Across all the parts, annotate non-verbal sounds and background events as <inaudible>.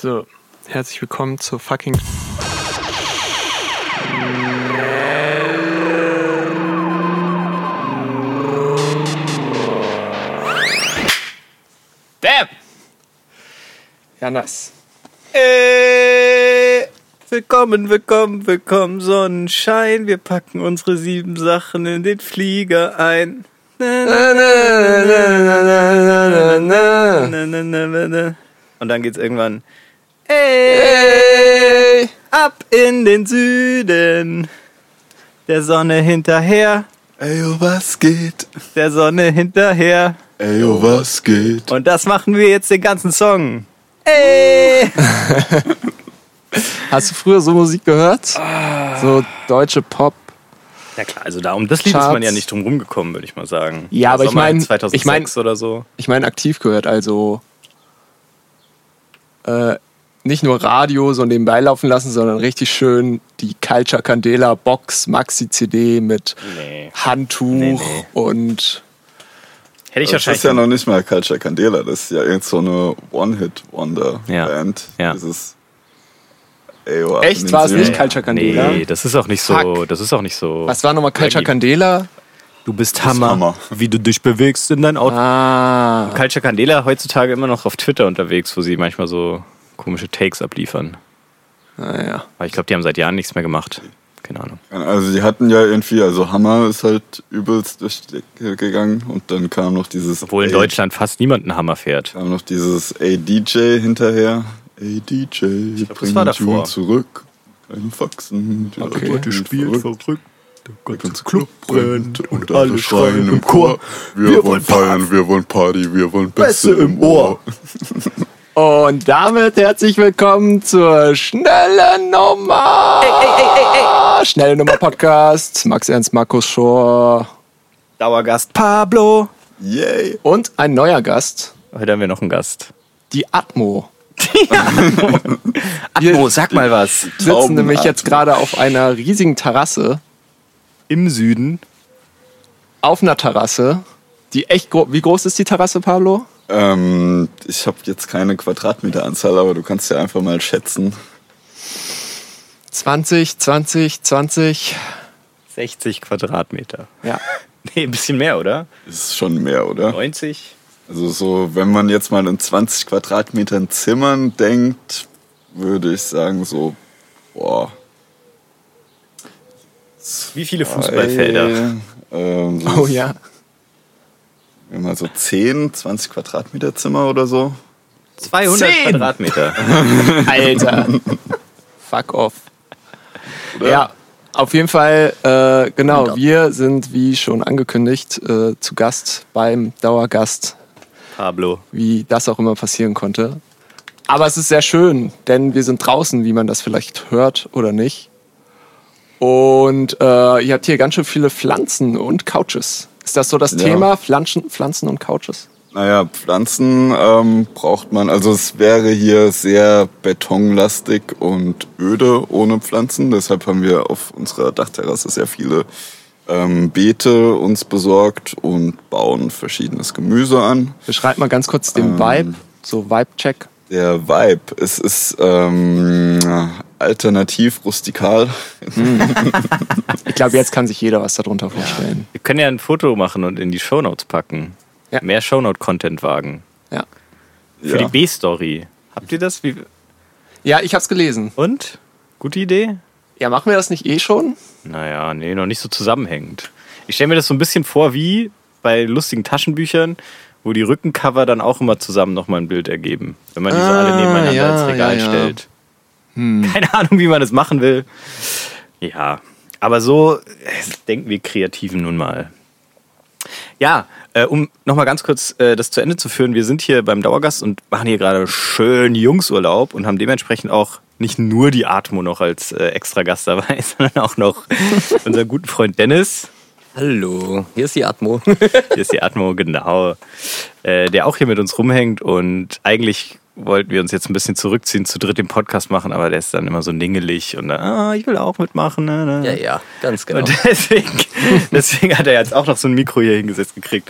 So, herzlich willkommen zur fucking. Damn! Ja, nice. Äh, willkommen, willkommen, willkommen, Sonnenschein. Wir packen unsere sieben Sachen in den Flieger ein. Na, na, na, na, na, na, na. Und dann geht's irgendwann. Ey, ab in den Süden. Der Sonne hinterher, Ey, oh, was geht? der Sonne hinterher. Ey, oh, was geht? Und das machen wir jetzt den ganzen Song. Ey! <laughs> Hast du früher so Musik gehört? So deutsche Pop. Ja klar, also da um das Lied Charts. ist man ja nicht drum rumgekommen, würde ich mal sagen. Ja, aber ich Sommer mein- 2006 ich mein- oder so. Ich meine aktiv gehört, also äh, nicht nur Radio so nebenbei laufen lassen, sondern richtig schön die Culture Candela Box Maxi CD mit Nee. Handtuch Nee, nee. und Hätte ich Das wahrscheinlich. ist ja noch nicht mal Culture Candela, das ist ja irgend so eine One-Hit-Wonder-Band. Ja. Dieses Ey, oh, ab Echt? War es nicht Culture Candela? Nee, das ist auch nicht so. Fuck. Das ist auch nicht so. was war nochmal Culture. Candela? Du bist bist Hammer, Hammer. wie du dich bewegst in dein Auto. Ah, Culture Candela heutzutage immer noch auf Twitter unterwegs, wo sie manchmal so komische Takes abliefern. naja. Aber ich glaube, die haben seit Jahren nichts mehr gemacht. Keine Ahnung. Also die hatten ja irgendwie, also Hammer ist halt übelst durch die Decke gegangen und dann kam noch dieses Obwohl in Ey- Deutschland fast niemand einen Hammer fährt. kam noch dieses Ey DJ hinterher. Ey DJ, glaub, das bring war den davor. Tune zurück. Keine Faxen. die Okay. Leute spielen verrückt. der Der ganze Club brennt und alle schreien im Chor. Chor. Wir, wollen feiern, wir wollen Party, wir wollen Bässe im Ohr. <laughs> Und damit herzlich willkommen zur schnellen Nummer. Schnelle Nummer Podcast. Max Ernst, Markus Schor Dauergast Pablo. Yay. und ein neuer Gast, Heute haben wir noch einen Gast. die Atmo. <laughs> Atmo, sag mal was. sitzen Taubenatmo. nämlich jetzt gerade auf einer riesigen Terrasse, Im Süden. auf einer Terrasse, die echt groß. Wie groß ist die Terrasse, Pablo? Ähm, ich habe jetzt keine Quadratmeteranzahl, aber du kannst ja einfach mal schätzen. 20, 20, 20. 60 Quadratmeter. Ja. <laughs> Nee, ein bisschen mehr, oder? Ist schon mehr, oder? 90? Also so, wenn man jetzt mal in 20 Quadratmetern Zimmern denkt, würde ich sagen so, boah. Wie viele Fußballfelder? Äh, ähm, so Oh ja. Immer so 10, 20 Quadratmeter Zimmer oder so. 200 Zehn. Quadratmeter. <laughs> Alter. Fuck off. Ja, auf jeden Fall, äh, genau, wir sind wie schon angekündigt äh, zu Gast beim Dauergast, Pablo. wie das auch immer passieren konnte. Aber es ist sehr schön, denn wir sind draußen, wie man das vielleicht hört oder nicht. Und äh, ihr habt hier ganz schön viele Pflanzen und Couches. Ist das so das Ja. Thema? Pflanzen, Pflanzen und Couches? Naja, Pflanzen ähm, braucht man, also es wäre hier sehr betonlastig und öde ohne Pflanzen. Deshalb haben wir auf unserer Dachterrasse sehr viele ähm, Beete uns besorgt und bauen verschiedenes Gemüse an. Beschreib mal ganz kurz den Vibe, so Vibe-Check. Der Vibe, es ist ähm, alternativ rustikal. Ich glaube, jetzt kann sich jeder was darunter vorstellen. Wir können ja ein Foto machen und in die Shownotes packen. Ja. Mehr Shownote-Content wagen. Ja, Für Ja. die B-Story. Habt ihr das? Wie, ja ich habe es gelesen. und? Gute Idee? Ja, machen wir das nicht eh schon? Naja, nee, noch nicht so zusammenhängend. Ich stelle mir das so ein bisschen vor wie bei lustigen Taschenbüchern, wo die Rückencover dann auch immer zusammen nochmal ein Bild ergeben. Wenn man die so Ah, alle nebeneinander ja, ins Regal ja, ja. stellt. Keine Ahnung, wie man das machen will. Ja, aber so äh, denken wir Kreativen nun mal. Ja, äh, um nochmal ganz kurz äh, das zu Ende zu führen, wir sind hier beim Dauergast und machen hier gerade schön Jungsurlaub und haben dementsprechend auch nicht nur die Atmo noch als äh, extra Gast dabei, <laughs> sondern auch noch <laughs> unseren guten Freund Dennis. Hallo, hier ist die Atmo. <laughs> Hier ist die Atmo, genau. Äh, der auch hier mit uns rumhängt und eigentlich wollten wir uns jetzt ein bisschen zurückziehen, zu dritt den Podcast machen, aber der ist dann immer so ningelig und dann, ah, ich will auch mitmachen. Ne, ne. ja, ja, ganz genau. Und <laughs> deswegen, deswegen hat er jetzt auch noch so ein Mikro hier hingesetzt gekriegt.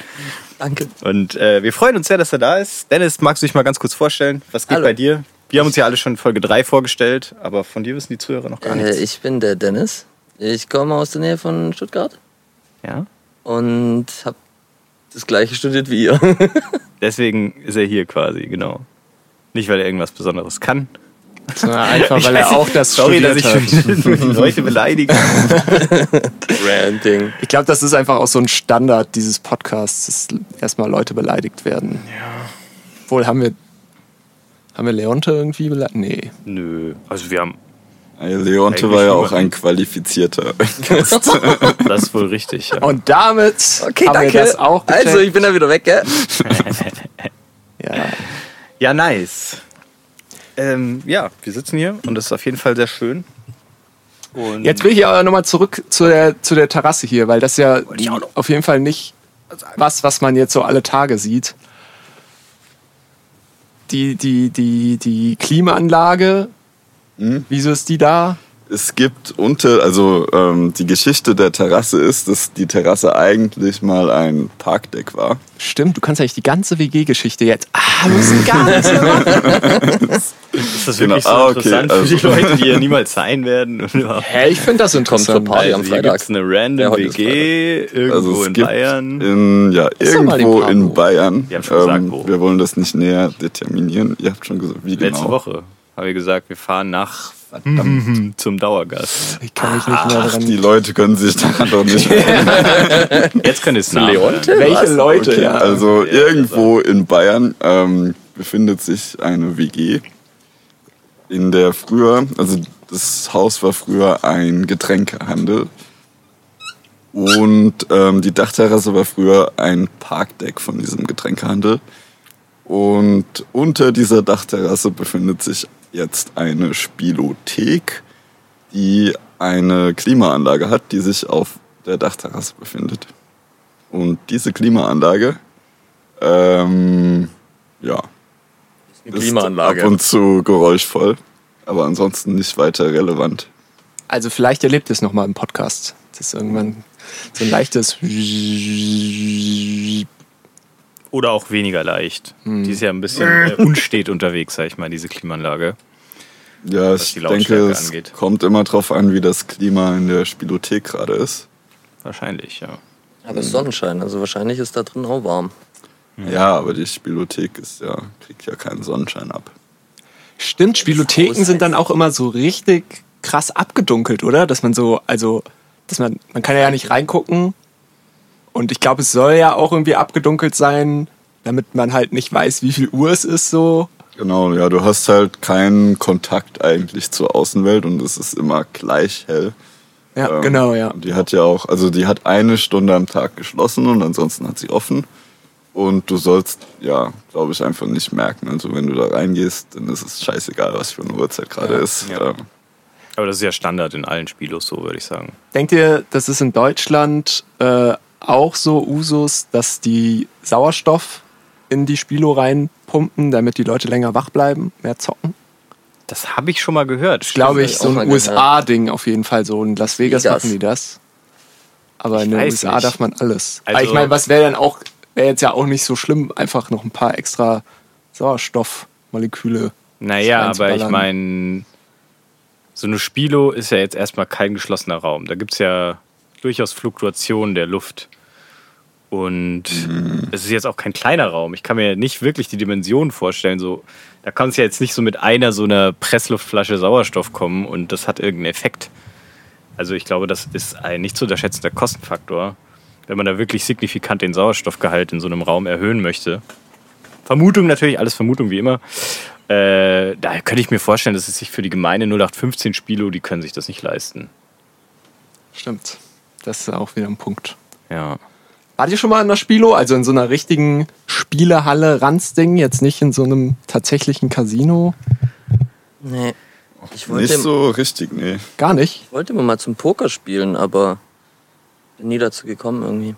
Danke. Und äh, wir freuen uns sehr, dass er da ist. Dennis, magst du dich mal ganz kurz vorstellen? Was geht Hallo. bei dir? Wir haben uns ja alle schon Folge 3 vorgestellt, aber von dir wissen die Zuhörer noch gar Äh, nichts. ich bin der Dennis. Ich komme aus der Nähe von Stuttgart Ja? und habe das gleiche studiert wie ihr. <laughs> Deswegen ist er hier quasi, genau. Nicht, weil er irgendwas Besonderes kann. Sondern einfach, weil Ich er weiß auch das Sorry, dass studiert ich hat. die <laughs> Leute beleidige. Ranting. Ich glaube, das ist einfach auch so ein Standard dieses Podcasts, dass erstmal Leute beleidigt werden. Ja. Wohl haben wir. Haben wir Leonte irgendwie beleidigt? Nee. Nö, also wir haben, Leonte Eigentlich war ja auch ein qualifizierter <laughs> Gast. das ist wohl richtig. Ja. Und damit Okay, haben danke. wir das auch also, gecheckt. ich bin da wieder weg, gell? <laughs> ja. Ja, nice. Ähm, ja, wir sitzen hier und das ist auf jeden Fall sehr schön. Und Jetzt will ich aber nochmal zurück zu der, zu der Terrasse hier, weil das ja auf jeden Fall nicht was, was man jetzt so alle Tage sieht. Die, die, die, die Klimaanlage, Hm? wieso ist die da? Es gibt unter, also ähm, die Geschichte der Terrasse ist, dass die Terrasse eigentlich mal ein Parkdeck war. Stimmt, du kannst eigentlich die ganze WG-Geschichte jetzt. Ah, wir müssen gar nichts mehr <laughs> machen. ist das Genau. wirklich so Ah, okay, interessant für die also- Leute, die hier niemals sein werden? <laughs> Hä, ich finde das Kommt interessant. Party am Also hier Freitag. gibt's eine random Ja, ist WG irgendwo Also es in gibt Bayern. in ja den irgendwo in. Bayern. Ähm, Wir haben schon gesagt, wo. wir wollen das nicht näher determinieren. Ihr habt schon gesagt, wie genau. Letzte Woche habe ich gesagt, wir fahren nach zum Dauergast. Ich kann mich nicht mehr Ach, daran. die Leute können sich daran doch nicht <laughs> erinnern. Jetzt könnt ihr es Leonte? Welche Was? Leute, Okay, ja. also Ja, irgendwo in Bayern ähm, befindet sich eine WG, in der früher, also das Haus war früher ein Getränkehandel und ähm, die Dachterrasse war früher ein Parkdeck von diesem Getränkehandel. Und unter dieser Dachterrasse befindet sich jetzt eine Spielothek, die eine Klimaanlage hat, die sich auf der Dachterrasse befindet. Und diese Klimaanlage, ähm, ja, Eine Klimaanlage. ist ab und zu geräuschvoll, aber ansonsten nicht weiter relevant. Also vielleicht erlebt ihr es nochmal im Podcast. Das ist irgendwann so ein leichtes. Oder auch weniger leicht. Hm. Die ist ja ein bisschen äh, unstet unterwegs, sag ich mal, diese Klimaanlage. Ja, Was ich die denke, Lautstärke es angeht. kommt immer drauf an, wie das Klima in der Spielothek gerade ist. Wahrscheinlich, ja. Aber es ist Sonnenschein, also wahrscheinlich ist da drin auch warm. Ja, aber die Spielothek ist ja, kriegt ja keinen Sonnenschein ab. Stimmt, Spielotheken sind dann auch immer so richtig krass abgedunkelt, oder? Dass man so, also, dass man, man kann ja nicht reingucken. Und ich glaube, es soll ja auch irgendwie abgedunkelt sein, damit man halt nicht weiß, wie viel Uhr es ist, so. Genau, ja, du hast halt keinen Kontakt eigentlich zur Außenwelt und es ist immer gleich hell. Ja, Ähm, genau, ja. Die hat ja auch, also die hat eine Stunde am Tag geschlossen und ansonsten hat sie offen. Und du sollst, ja, glaube ich, einfach nicht merken. Also wenn du da reingehst, dann ist es scheißegal, was für eine Uhrzeit gerade ist. Ja. Ähm, Aber das ist ja Standard in allen Spielos so, würde ich sagen. Denkt ihr, das ist in Deutschland äh, auch so Usus, dass die Sauerstoff in die Spilo reinpumpen, damit die Leute länger wach bleiben, mehr zocken? Das habe ich schon mal gehört. Das glaube ich, ich so ein. USA-Ding auf jeden Fall. So in Las Vegas Vegas. machen die das. Aber Ich in den USA nicht. darf man alles. Also- Aber ich meine, was wäre denn auch, wäre jetzt ja auch nicht so schlimm, einfach noch ein paar extra Sauerstoffmoleküle. Naja, aber ich meine, so eine Spilo ist ja jetzt erstmal kein geschlossener Raum. Da gibt es ja durchaus Fluktuationen der Luft. Und es ist jetzt auch kein kleiner Raum. Ich kann mir nicht wirklich die Dimensionen vorstellen. So, da kannst du ja jetzt nicht so mit einer so einer Pressluftflasche Sauerstoff kommen und das hat irgendeinen Effekt. Also ich glaube, das ist ein nicht zu unterschätzender Kostenfaktor, wenn man da wirklich signifikant den Sauerstoffgehalt in so einem Raum erhöhen möchte. Vermutung natürlich, alles Vermutung wie immer. Äh, da könnte ich mir vorstellen, dass es sich für die gemeine 0815 Spilo, die können sich das nicht leisten. Stimmt. Das ist auch wieder ein Punkt. Ja. Wart ihr schon mal in der Spilo? Also in so einer richtigen Spielehalle, Ranzding, jetzt nicht in so einem tatsächlichen Casino? Nee. Ich wollte, nicht so richtig, nee. Gar nicht. ich wollte immer mal zum Poker spielen, aber bin nie dazu gekommen irgendwie.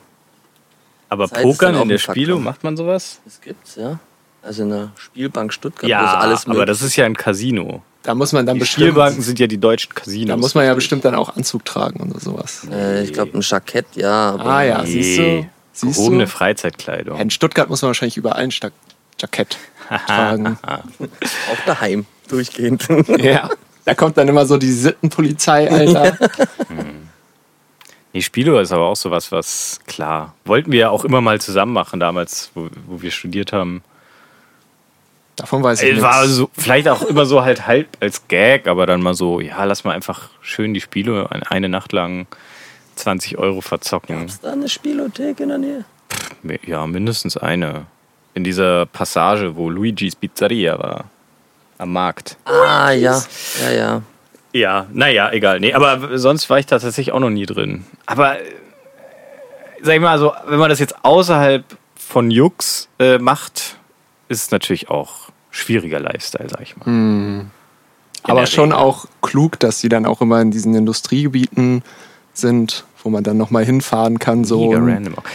Aber Zeit Pokern in der. Spilo, macht man sowas? Das gibt's, ja. Also in der Spielbank Stuttgart, wo Ja, ist alles aber das ist ja ein Casino. Da muss man dann Die bestimmt. Spielbanken sind ja die deutschen Casinos. Da muss man ja bestimmt dann auch Anzug tragen oder sowas. äh, ich glaube ein Jackett, ja. Aber Ah ja, Nee. siehst du? Siehst Gehobene du? Freizeitkleidung. In Stuttgart muss man wahrscheinlich überall ein Jackett <laughs> tragen. Auch daheim. Durchgehend. <laughs> Ja. Da kommt dann immer so die Sittenpolizei, Alter. Nee, Spilo ist aber auch sowas, was, klar, wollten wir ja auch immer mal zusammen machen damals, wo, wo wir studiert haben. Davon weiß ich war so, vielleicht auch immer so halt halb als Gag, aber dann mal so, ja, lass mal einfach schön die Spiele eine Nacht lang 20 Euro verzocken. Ist da eine Spielothek in der Nähe? Ja, mindestens eine. In dieser Passage, wo Luigi's Pizzeria war. Am Markt. Ah, ja. Ja, ja. Ja, naja, egal. Nee, aber sonst war ich da tatsächlich auch noch nie drin. Aber, äh, sag ich mal, so, wenn man das jetzt außerhalb von Jux äh, macht, ist es natürlich auch schwieriger Lifestyle, sag ich mal. Aber der schon Regel. auch klug, dass die dann auch immer in diesen Industriegebieten sind, wo man dann nochmal hinfahren kann. So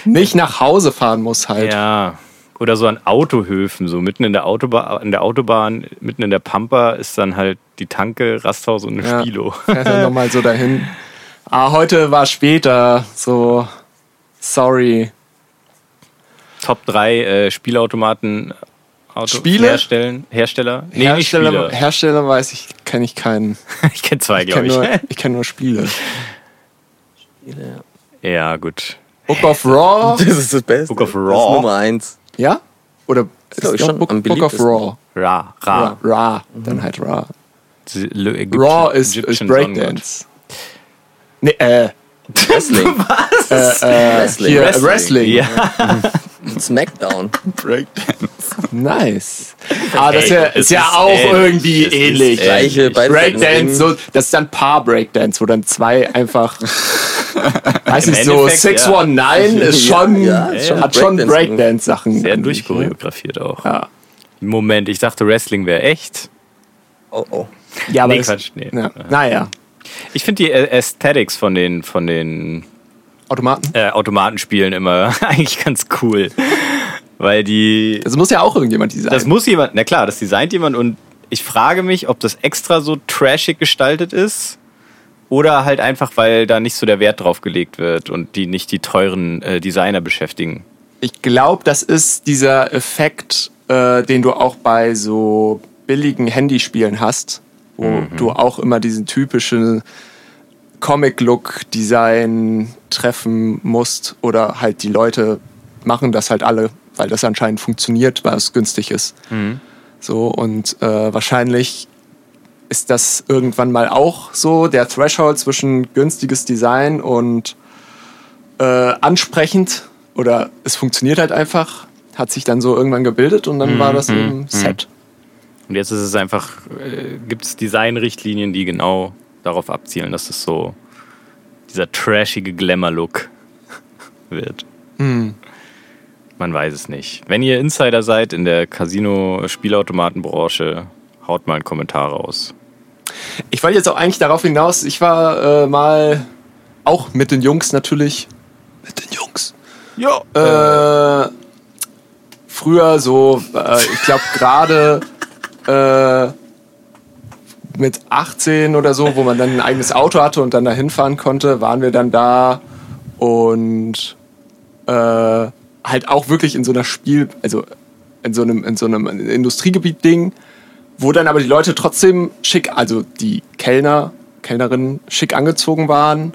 nicht nach Hause fahren muss halt. Ja. Oder so an Autohöfen, so mitten in der Autobahn, in der Autobahn, mitten in der Pampa ist dann halt die Tanke, Rasthaus und eine Ja. Spilo. <laughs> Fährt dann nochmal so dahin. Ah, heute war später, so sorry. Top 3 äh, Spielautomaten Auto Spiele? Herstellen, Hersteller? Nee, Hersteller, Spiele. Hersteller weiß ich, kenne ich keinen. <laughs> Ich kenne zwei, Ich glaube kenne ich. nur, ich kenn nur Spiele. Ja. Ja, gut. Book of Raw, <laughs> Das ist das Beste. Book of Das Raw. ist Nummer eins. ja? Oder ist doch schon Book, Book of. Raw? Ra, Ra. Ra. Ra, dann halt Ra. Raw ist, ist Breakdance. Nee, äh, Wrestling. äh, äh, Wrestling. hier, Wrestling. Wrestling. Ja, <laughs> Smackdown. Breakdance. Nice. Ah, das ist es ist ja ist auch ähnlich. irgendwie Es ist ähnlich. Gleiche Breakdance, so, das ist dann Paar Breakdance, wo dann zwei einfach, <laughs> weiß ich so, Endeffekt, 619 ist Ja, schon, <laughs> ja, ist schon hat schon Breakdance. Breakdance-Sachen. sehr durchchoreografiert auch. Ja. Moment, ich dachte, Wrestling wäre echt. Oh, oh. ja, aber Nee, Quatsch, nee. ja. Naja, Ich finde die Aesthetics von den, von den Automaten. äh, Automatenspielen immer <laughs> eigentlich ganz cool. Weil die. Das muss ja auch irgendjemand designen. Das muss jemand, na klar, das designt jemand und ich frage mich, ob das extra so trashig gestaltet ist oder halt einfach, weil da nicht so der Wert drauf gelegt wird und die nicht die teuren äh, Designer beschäftigen. Ich glaube, das ist dieser Effekt, äh, den du auch bei so billigen Handyspielen hast, wo du auch immer diesen typischen Comic-Look-Design treffen musst oder halt die Leute machen das halt alle, weil das anscheinend funktioniert, weil es günstig ist. So und äh, wahrscheinlich ist das irgendwann mal auch so der Threshold zwischen günstiges Design und äh, ansprechend oder es funktioniert halt einfach, hat sich dann so irgendwann gebildet und dann war das eben Set. Und jetzt ist es einfach, äh, gibt es Designrichtlinien, die genau darauf abzielen, dass es so dieser trashige Glamour-Look <laughs> wird. Man weiß es nicht. Wenn ihr Insider seid in der Casino-Spielautomatenbranche, haut mal einen Kommentar raus. Ich wollte jetzt auch eigentlich darauf hinaus, ich war äh, mal auch mit den Jungs natürlich. Mit den Jungs. Ja. Äh, früher so, äh, ich glaube <laughs> gerade äh, mit 18 oder so, wo man dann ein eigenes Auto hatte und dann da hinfahren konnte, waren wir dann da und äh, halt auch wirklich in so einer Spiel, also in so einem, in so einem Industriegebiet-Ding, wo dann aber die Leute trotzdem schick, also die Kellner, Kellnerinnen schick angezogen waren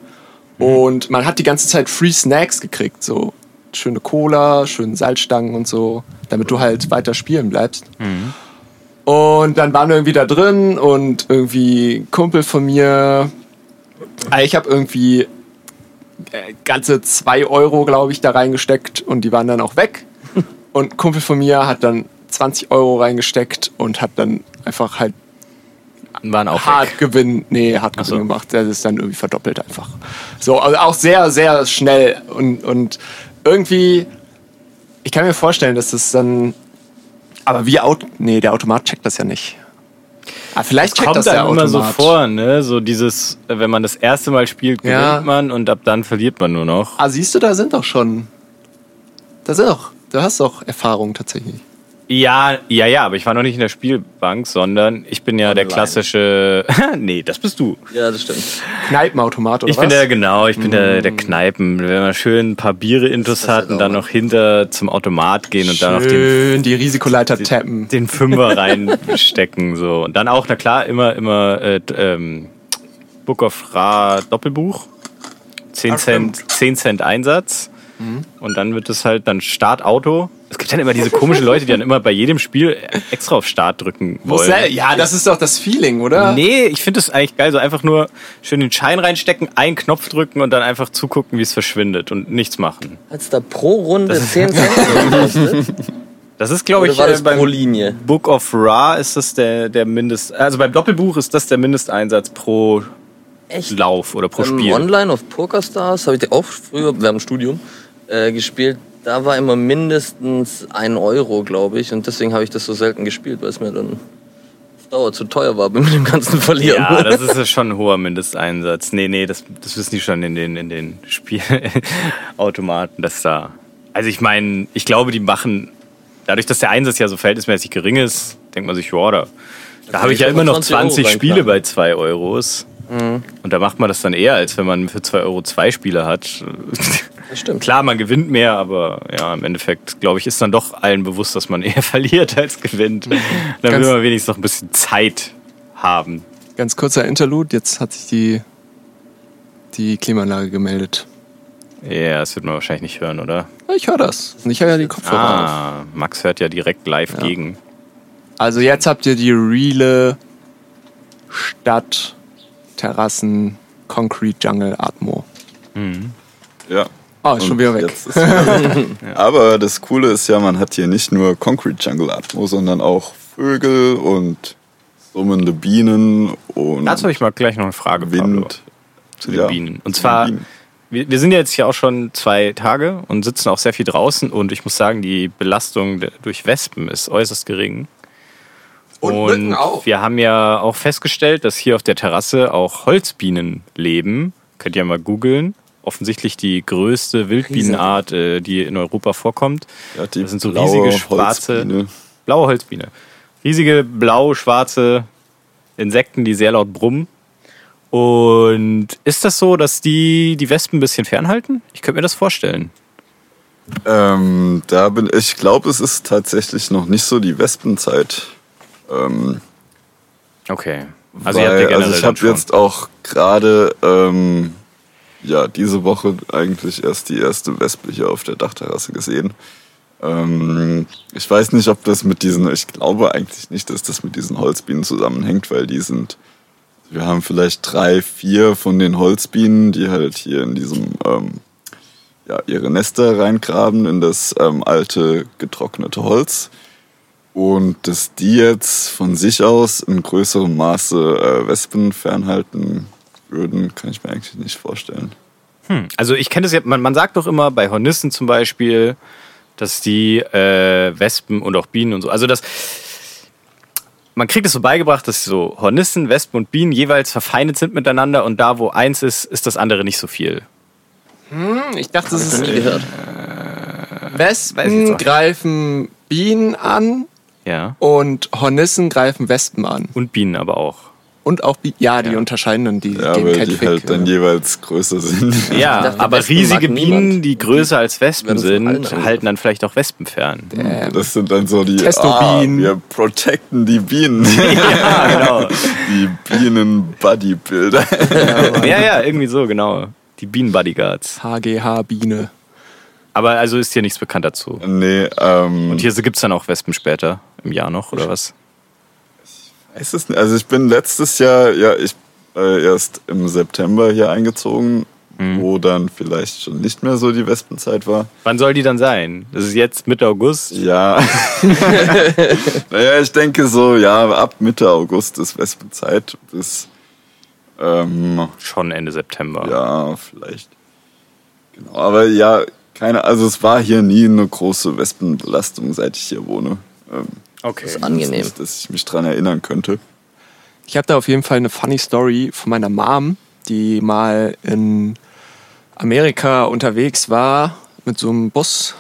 und man hat die ganze Zeit Free Snacks gekriegt, so schöne Cola, schöne Salzstangen und so, damit du halt weiter spielen bleibst. Und dann waren wir irgendwie da drin und irgendwie Kumpel von mir, äh, ich habe irgendwie äh, ganze zwei Euro, glaube ich, da reingesteckt und die waren dann auch weg. <laughs> Und Kumpel von mir hat dann 20 Euro reingesteckt und hat dann einfach halt Waren auch weg. hart Gewinn, nee, hart Gewinn so. gemacht. Der ist dann irgendwie verdoppelt einfach. So, also auch sehr, sehr schnell und, und irgendwie, ich kann mir vorstellen, dass das dann, aber wie Auto, nee, der Automat checkt das ja nicht. Ah, vielleicht checkt Kommt das dann immer so vor, ne? So dieses, äh, wenn man das erste Mal spielt, gewinnt Ja. man und ab dann verliert man nur noch. Ah, siehst du, da sind doch schon, da sind doch, du hast doch Erfahrung tatsächlich. Ja, ja, ja, aber ich war noch nicht in der Spielbank, sondern ich bin ja der Online. klassische. <laughs> nee, das bist du. Ja, das stimmt. Kneipenautomat oder Ich was? bin der, genau, ich bin der, der Kneipen. Wenn man schön ein paar Biere intus Das ist hat und dann noch hinter zum Automat gehen und dann auf den, Schön die Risikoleiter tappen. den Fünfer <laughs> reinstecken. So. Und dann auch, na klar, immer, immer äh, ähm, Book of Ra Doppelbuch. 10 Ah, Cent, stimmt. 10 Cent Einsatz. Mhm. Und dann wird es halt dann Startauto. Es gibt dann immer diese komischen Leute, die dann immer bei jedem Spiel extra auf Start drücken wollen. Ja, das ist doch das Feeling, oder? Nee, ich finde das eigentlich geil. So einfach nur schön den Schein reinstecken, einen Knopf drücken und dann einfach zugucken, wie es verschwindet und nichts machen. Hat's da pro Runde 10 <laughs> Cent gekostet? Das ist, glaube ich, äh, das pro beim Linie? Book of Ra ist das der, der Mindest... Also beim Doppelbuch ist das der Mindesteinsatz pro Echt? Lauf oder pro Ähm, Spiel. Online auf Pokerstars habe ich auch früher während dem Studium äh, gespielt. Da war immer mindestens ein Euro, glaube ich. Und deswegen habe ich das so selten gespielt, weil es mir dann auf Dauer zu teuer war mit <laughs> dem ganzen Verlieren. Ja, das ist ja schon ein hoher Mindesteinsatz. Nee, nee, das, das wissen die schon in den, in den Spielautomaten, <laughs> dass da. Also ich meine, ich glaube, die machen, dadurch, dass der Einsatz ja so verhältnismäßig gering ist, denkt man sich, ja, da, da habe ich ja immer noch 20 Euro 20 Spiele bei 2 Euros. Und da macht man das dann eher, als wenn man für 2 Euro zwei Spiele hat. Das stimmt. Klar, man gewinnt mehr, aber ja, im Endeffekt, glaube ich, ist dann doch allen bewusst, dass man <laughs> eher verliert als gewinnt. Dann will Ganz- man wenigstens noch ein bisschen Zeit haben. Ganz kurzer Interlude, jetzt hat sich die, die Klimaanlage gemeldet. Ja, das wird man wahrscheinlich nicht hören, oder? Ich höre das. Ich höre ja die Kopfhörer auf. Ah, Max hört ja direkt live gegen. Also jetzt habt ihr die reale Stadt, Terrassen, Concrete Jungle Atmo. Ja. Ah, ist schon wieder weg. jetzt ist wieder weg. <laughs> Aber das Coole ist ja, man hat hier nicht nur Concrete Jungle Atmo, sondern auch Vögel und summende Bienen und Dazu habe ich mal gleich noch eine Frage, Pablo, Wind. zu den Ja, Bienen. Und zwar, Bienen. wir, wir sind ja jetzt hier auch schon zwei Tage und sitzen auch sehr viel draußen und ich muss sagen, die Belastung durch Wespen ist äußerst gering. Und Mücken auch. wir haben ja auch festgestellt, dass hier auf der Terrasse auch Holzbienen leben. Könnt ihr mal googeln. Offensichtlich die größte Wildbienenart, äh, die in Europa vorkommt. Ja, die Das sind so blaue riesige schwarze, Holzbiene. blaue Holzbiene. Riesige blau-schwarze Insekten, die sehr laut brummen. Und ist das so, dass die die Wespen ein bisschen fernhalten? Ich könnte mir das vorstellen. Ähm, da bin ich glaube, es ist tatsächlich noch nicht so die Wespenzeit. Ähm, Okay. Also weil, ihr habt ja generell also ich habe jetzt auch gerade ähm, ja diese Woche eigentlich erst die erste Wespe hier auf der Dachterrasse gesehen. Ähm, ich weiß nicht, ob das mit diesen, ich glaube eigentlich nicht, dass das mit diesen Holzbienen zusammenhängt, weil die sind, wir haben vielleicht drei, vier von den Holzbienen, die halt hier in diesem, ähm, ja, ihre Nester reingraben in das ähm, alte getrocknete Holz. Und dass die jetzt von sich aus in größerem Maße äh, Wespen fernhalten würden, kann ich mir eigentlich nicht vorstellen. Also ich kenne das ja, man, man sagt doch immer bei Hornissen zum Beispiel, dass die äh, Wespen und auch Bienen und so, also das, man kriegt es so beigebracht, dass so Hornissen, Wespen und Bienen jeweils verfeindet sind miteinander und da, wo eins ist, ist das andere nicht so viel. Ich dachte, das ist nie gehört. Wespen greifen Bienen an Ja. und Hornissen greifen Wespen an. Und Bienen aber auch. Und auch Bienen. Ja, die Ja. unterscheiden dann die Ja, gehen weil die halt dann ja. jeweils größer sind. Ja, dachte, aber Wespen riesige Bienen, niemand. die größer als Wespen sind, halten dann vielleicht auch Wespen fern. Das sind dann so die, Testo-Bienen. ah, wir protecten die Bienen. <laughs> Ja, genau. Die Bienen-Bodybuilder. Ja, ja, irgendwie so, genau. Die Bienen-Bodyguards. HGH Biene. Aber also ist hier nichts bekannt dazu. nee, ähm, Und hier gibt es dann auch Wespen später im Jahr noch, oder was? weiß es nicht. Also ich bin letztes Jahr, ja, ich äh, erst im September hier eingezogen, Mhm. wo dann vielleicht schon nicht mehr so die Wespenzeit war. Wann soll die dann sein? Das ist jetzt Mitte August. Ja. <laughs> naja, ich denke so, ja, ab Mitte August ist Wespenzeit bis, ähm, Schon Ende September. ja, vielleicht. Genau, aber ja, keine, also es war hier nie eine große Wespenbelastung, seit ich hier wohne. Ähm, Okay. Das ist angenehm. Nicht, dass ich mich dran erinnern könnte. Ich habe da auf jeden Fall eine funny Story von meiner Mom, die mal in Amerika unterwegs war mit so einem Bus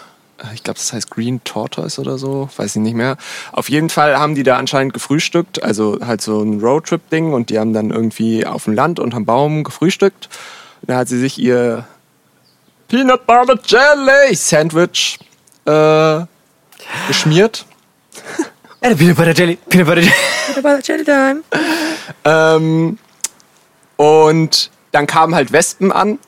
ich glaube, das heißt Green Tortoise oder so, weiß ich nicht mehr. Auf jeden Fall haben die da anscheinend gefrühstückt, also halt so ein Roadtrip-Ding und die haben dann irgendwie auf dem Land unterm Baum gefrühstückt. Und da hat sie sich ihr Peanut Butter Jelly Sandwich äh, geschmiert. Ja, Peanut Butter Jelly. Peanut Butter Jelly. Peanut Butter Jelly Time. Ähm, und dann kamen halt Wespen an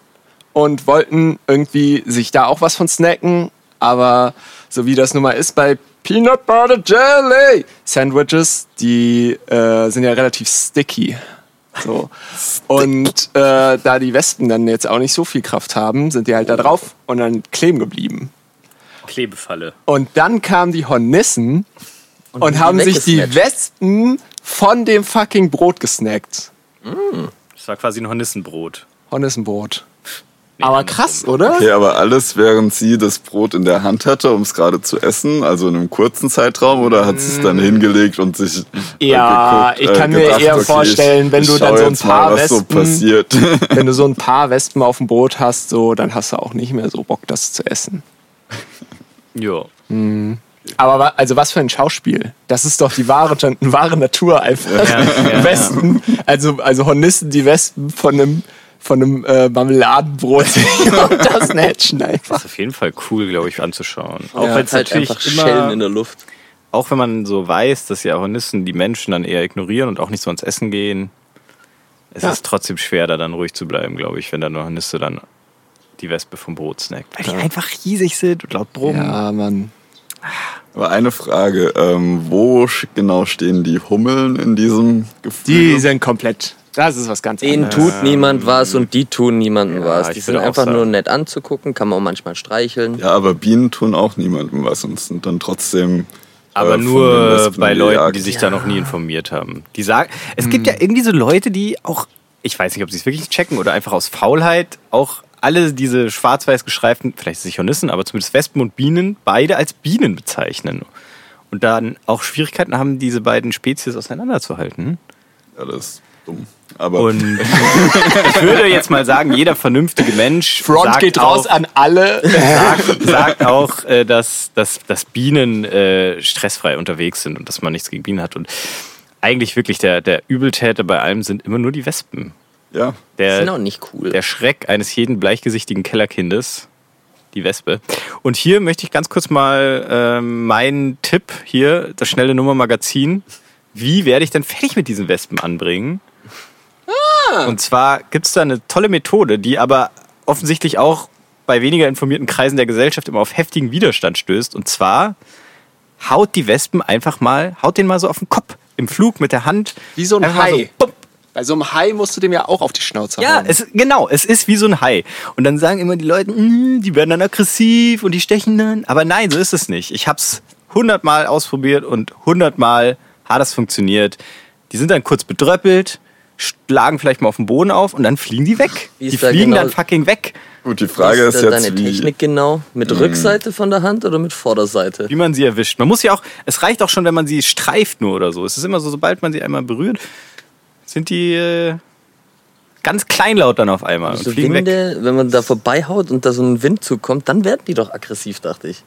und wollten irgendwie sich da auch was von snacken. Aber so wie das nun mal ist bei Peanut Butter Jelly Sandwiches, die äh, sind ja relativ sticky. So. Und äh, da die Wespen dann jetzt auch nicht so viel Kraft haben, sind die halt da drauf und dann kleben geblieben. Klebefalle. Und dann kamen die Hornissen und, die haben sich die. Wespen von dem fucking Brot gesnackt. Das war quasi ein Hornissenbrot. Hornissenbrot. Aber krass, oder? Okay, aber alles, während sie das Brot in der Hand hatte, um es gerade zu essen, also in einem kurzen Zeitraum, oder hat sie es dann hingelegt und sich äh, Ja, geguckt, ich kann mir eher vorstellen, wenn du dann so ein mal, paar so Wespen- passiert. <laughs> Wenn du so ein <laughs> paar Wespen auf dem Brot hast, so, dann hast du auch nicht mehr so Bock, das zu essen. Ja. Aber wa- also was für ein Schauspiel. Das ist doch die wahre, wahre Natur einfach. Ja, ja, <laughs> Wespen, also, also Hornissen, die Wespen von einem, von einem äh, Marmeladenbrot <laughs> und das Snatchen einfach. Das ist auf jeden Fall cool, glaube ich, anzuschauen. Auch Ja, wenn es halt natürlich einfach Schellen in immer, der Luft. auch wenn man so weiß, dass ja Hornissen die Menschen dann eher ignorieren und auch nicht so ans Essen gehen, es Ja. ist trotzdem schwer, da dann ruhig zu bleiben, glaube ich, wenn da eine Hornisse dann die Wespe vom Brot snackt. Weil die einfach riesig sind und laut brummen. Ja, Mann. Aber eine Frage, ähm, wo genau stehen die Hummeln in diesem Gefühl? Die sind komplett. Das ist was ganz Denen anderes. tut niemand was und die tun niemandem Ja, was. Die sind einfach sagen. nur nett anzugucken, kann man auch manchmal streicheln. ja, aber Bienen tun auch niemandem was und sind dann trotzdem. Aber äh, von den nur bei Leuten, gejagt. die sich da noch nie informiert haben. Die sagen, es gibt ja irgendwie so Leute, die auch, ich weiß nicht, ob sie es wirklich checken oder einfach aus Faulheit auch alle diese schwarz-weiß gestreiften, vielleicht Hornissen, aber zumindest Wespen und Bienen, beide als Bienen bezeichnen. Und dann auch Schwierigkeiten haben, diese beiden Spezies auseinanderzuhalten. Ja, das dumm. Aber Und <laughs> ich würde jetzt mal sagen, jeder vernünftige Mensch Front sagt geht auch, raus an alle. <laughs> sagt, sagt auch, äh, dass, dass, dass Bienen äh, stressfrei unterwegs sind und dass man nichts gegen Bienen hat. Und eigentlich wirklich der, der Übeltäter bei allem sind immer nur die Wespen. ja, Die sind auch Der, nicht cool. der Schreck eines jeden bleichgesichtigen Kellerkindes, die Wespe. Und hier möchte ich ganz kurz mal ähm, meinen Tipp hier, das schnelle Nummer Magazin. Wie werde ich denn fertig mit diesen Wespen anbringen? Und zwar gibt es da eine tolle Methode, die aber offensichtlich auch bei weniger informierten Kreisen der Gesellschaft immer auf heftigen Widerstand stößt. Und zwar haut die Wespen einfach mal, haut den mal so auf den Kopf im Flug mit der Hand. Wie so ein Hai. bupp. Bei so einem Hai musst du dem ja auch auf die Schnauze Ja, hauen. es, genau, es ist wie so ein Hai. Und dann sagen immer die Leute, "Mm, die werden dann aggressiv und die stechen dann. Aber nein, so ist es nicht. Ich hab's hundertmal ausprobiert und hundertmal hat das funktioniert. Die sind dann kurz bedröppelt, schlagen vielleicht mal auf den Boden auf und dann fliegen die weg. Wie Die da fliegen genau- dann fucking weg. gut, die Frage ist ist da jetzt, deine wie. Technik genau? Mit Rückseite von der Hand oder mit Vorderseite? Wie man sie erwischt. Man muss ja auch, es reicht auch schon, wenn man sie streift nur oder so. Es ist immer so, sobald man sie einmal berührt, sind die äh, ganz kleinlaut dann auf einmal und So fliegen weg. Winde, wenn man da vorbeihaut und da so ein Windzug kommt, dann werden die doch aggressiv, dachte ich.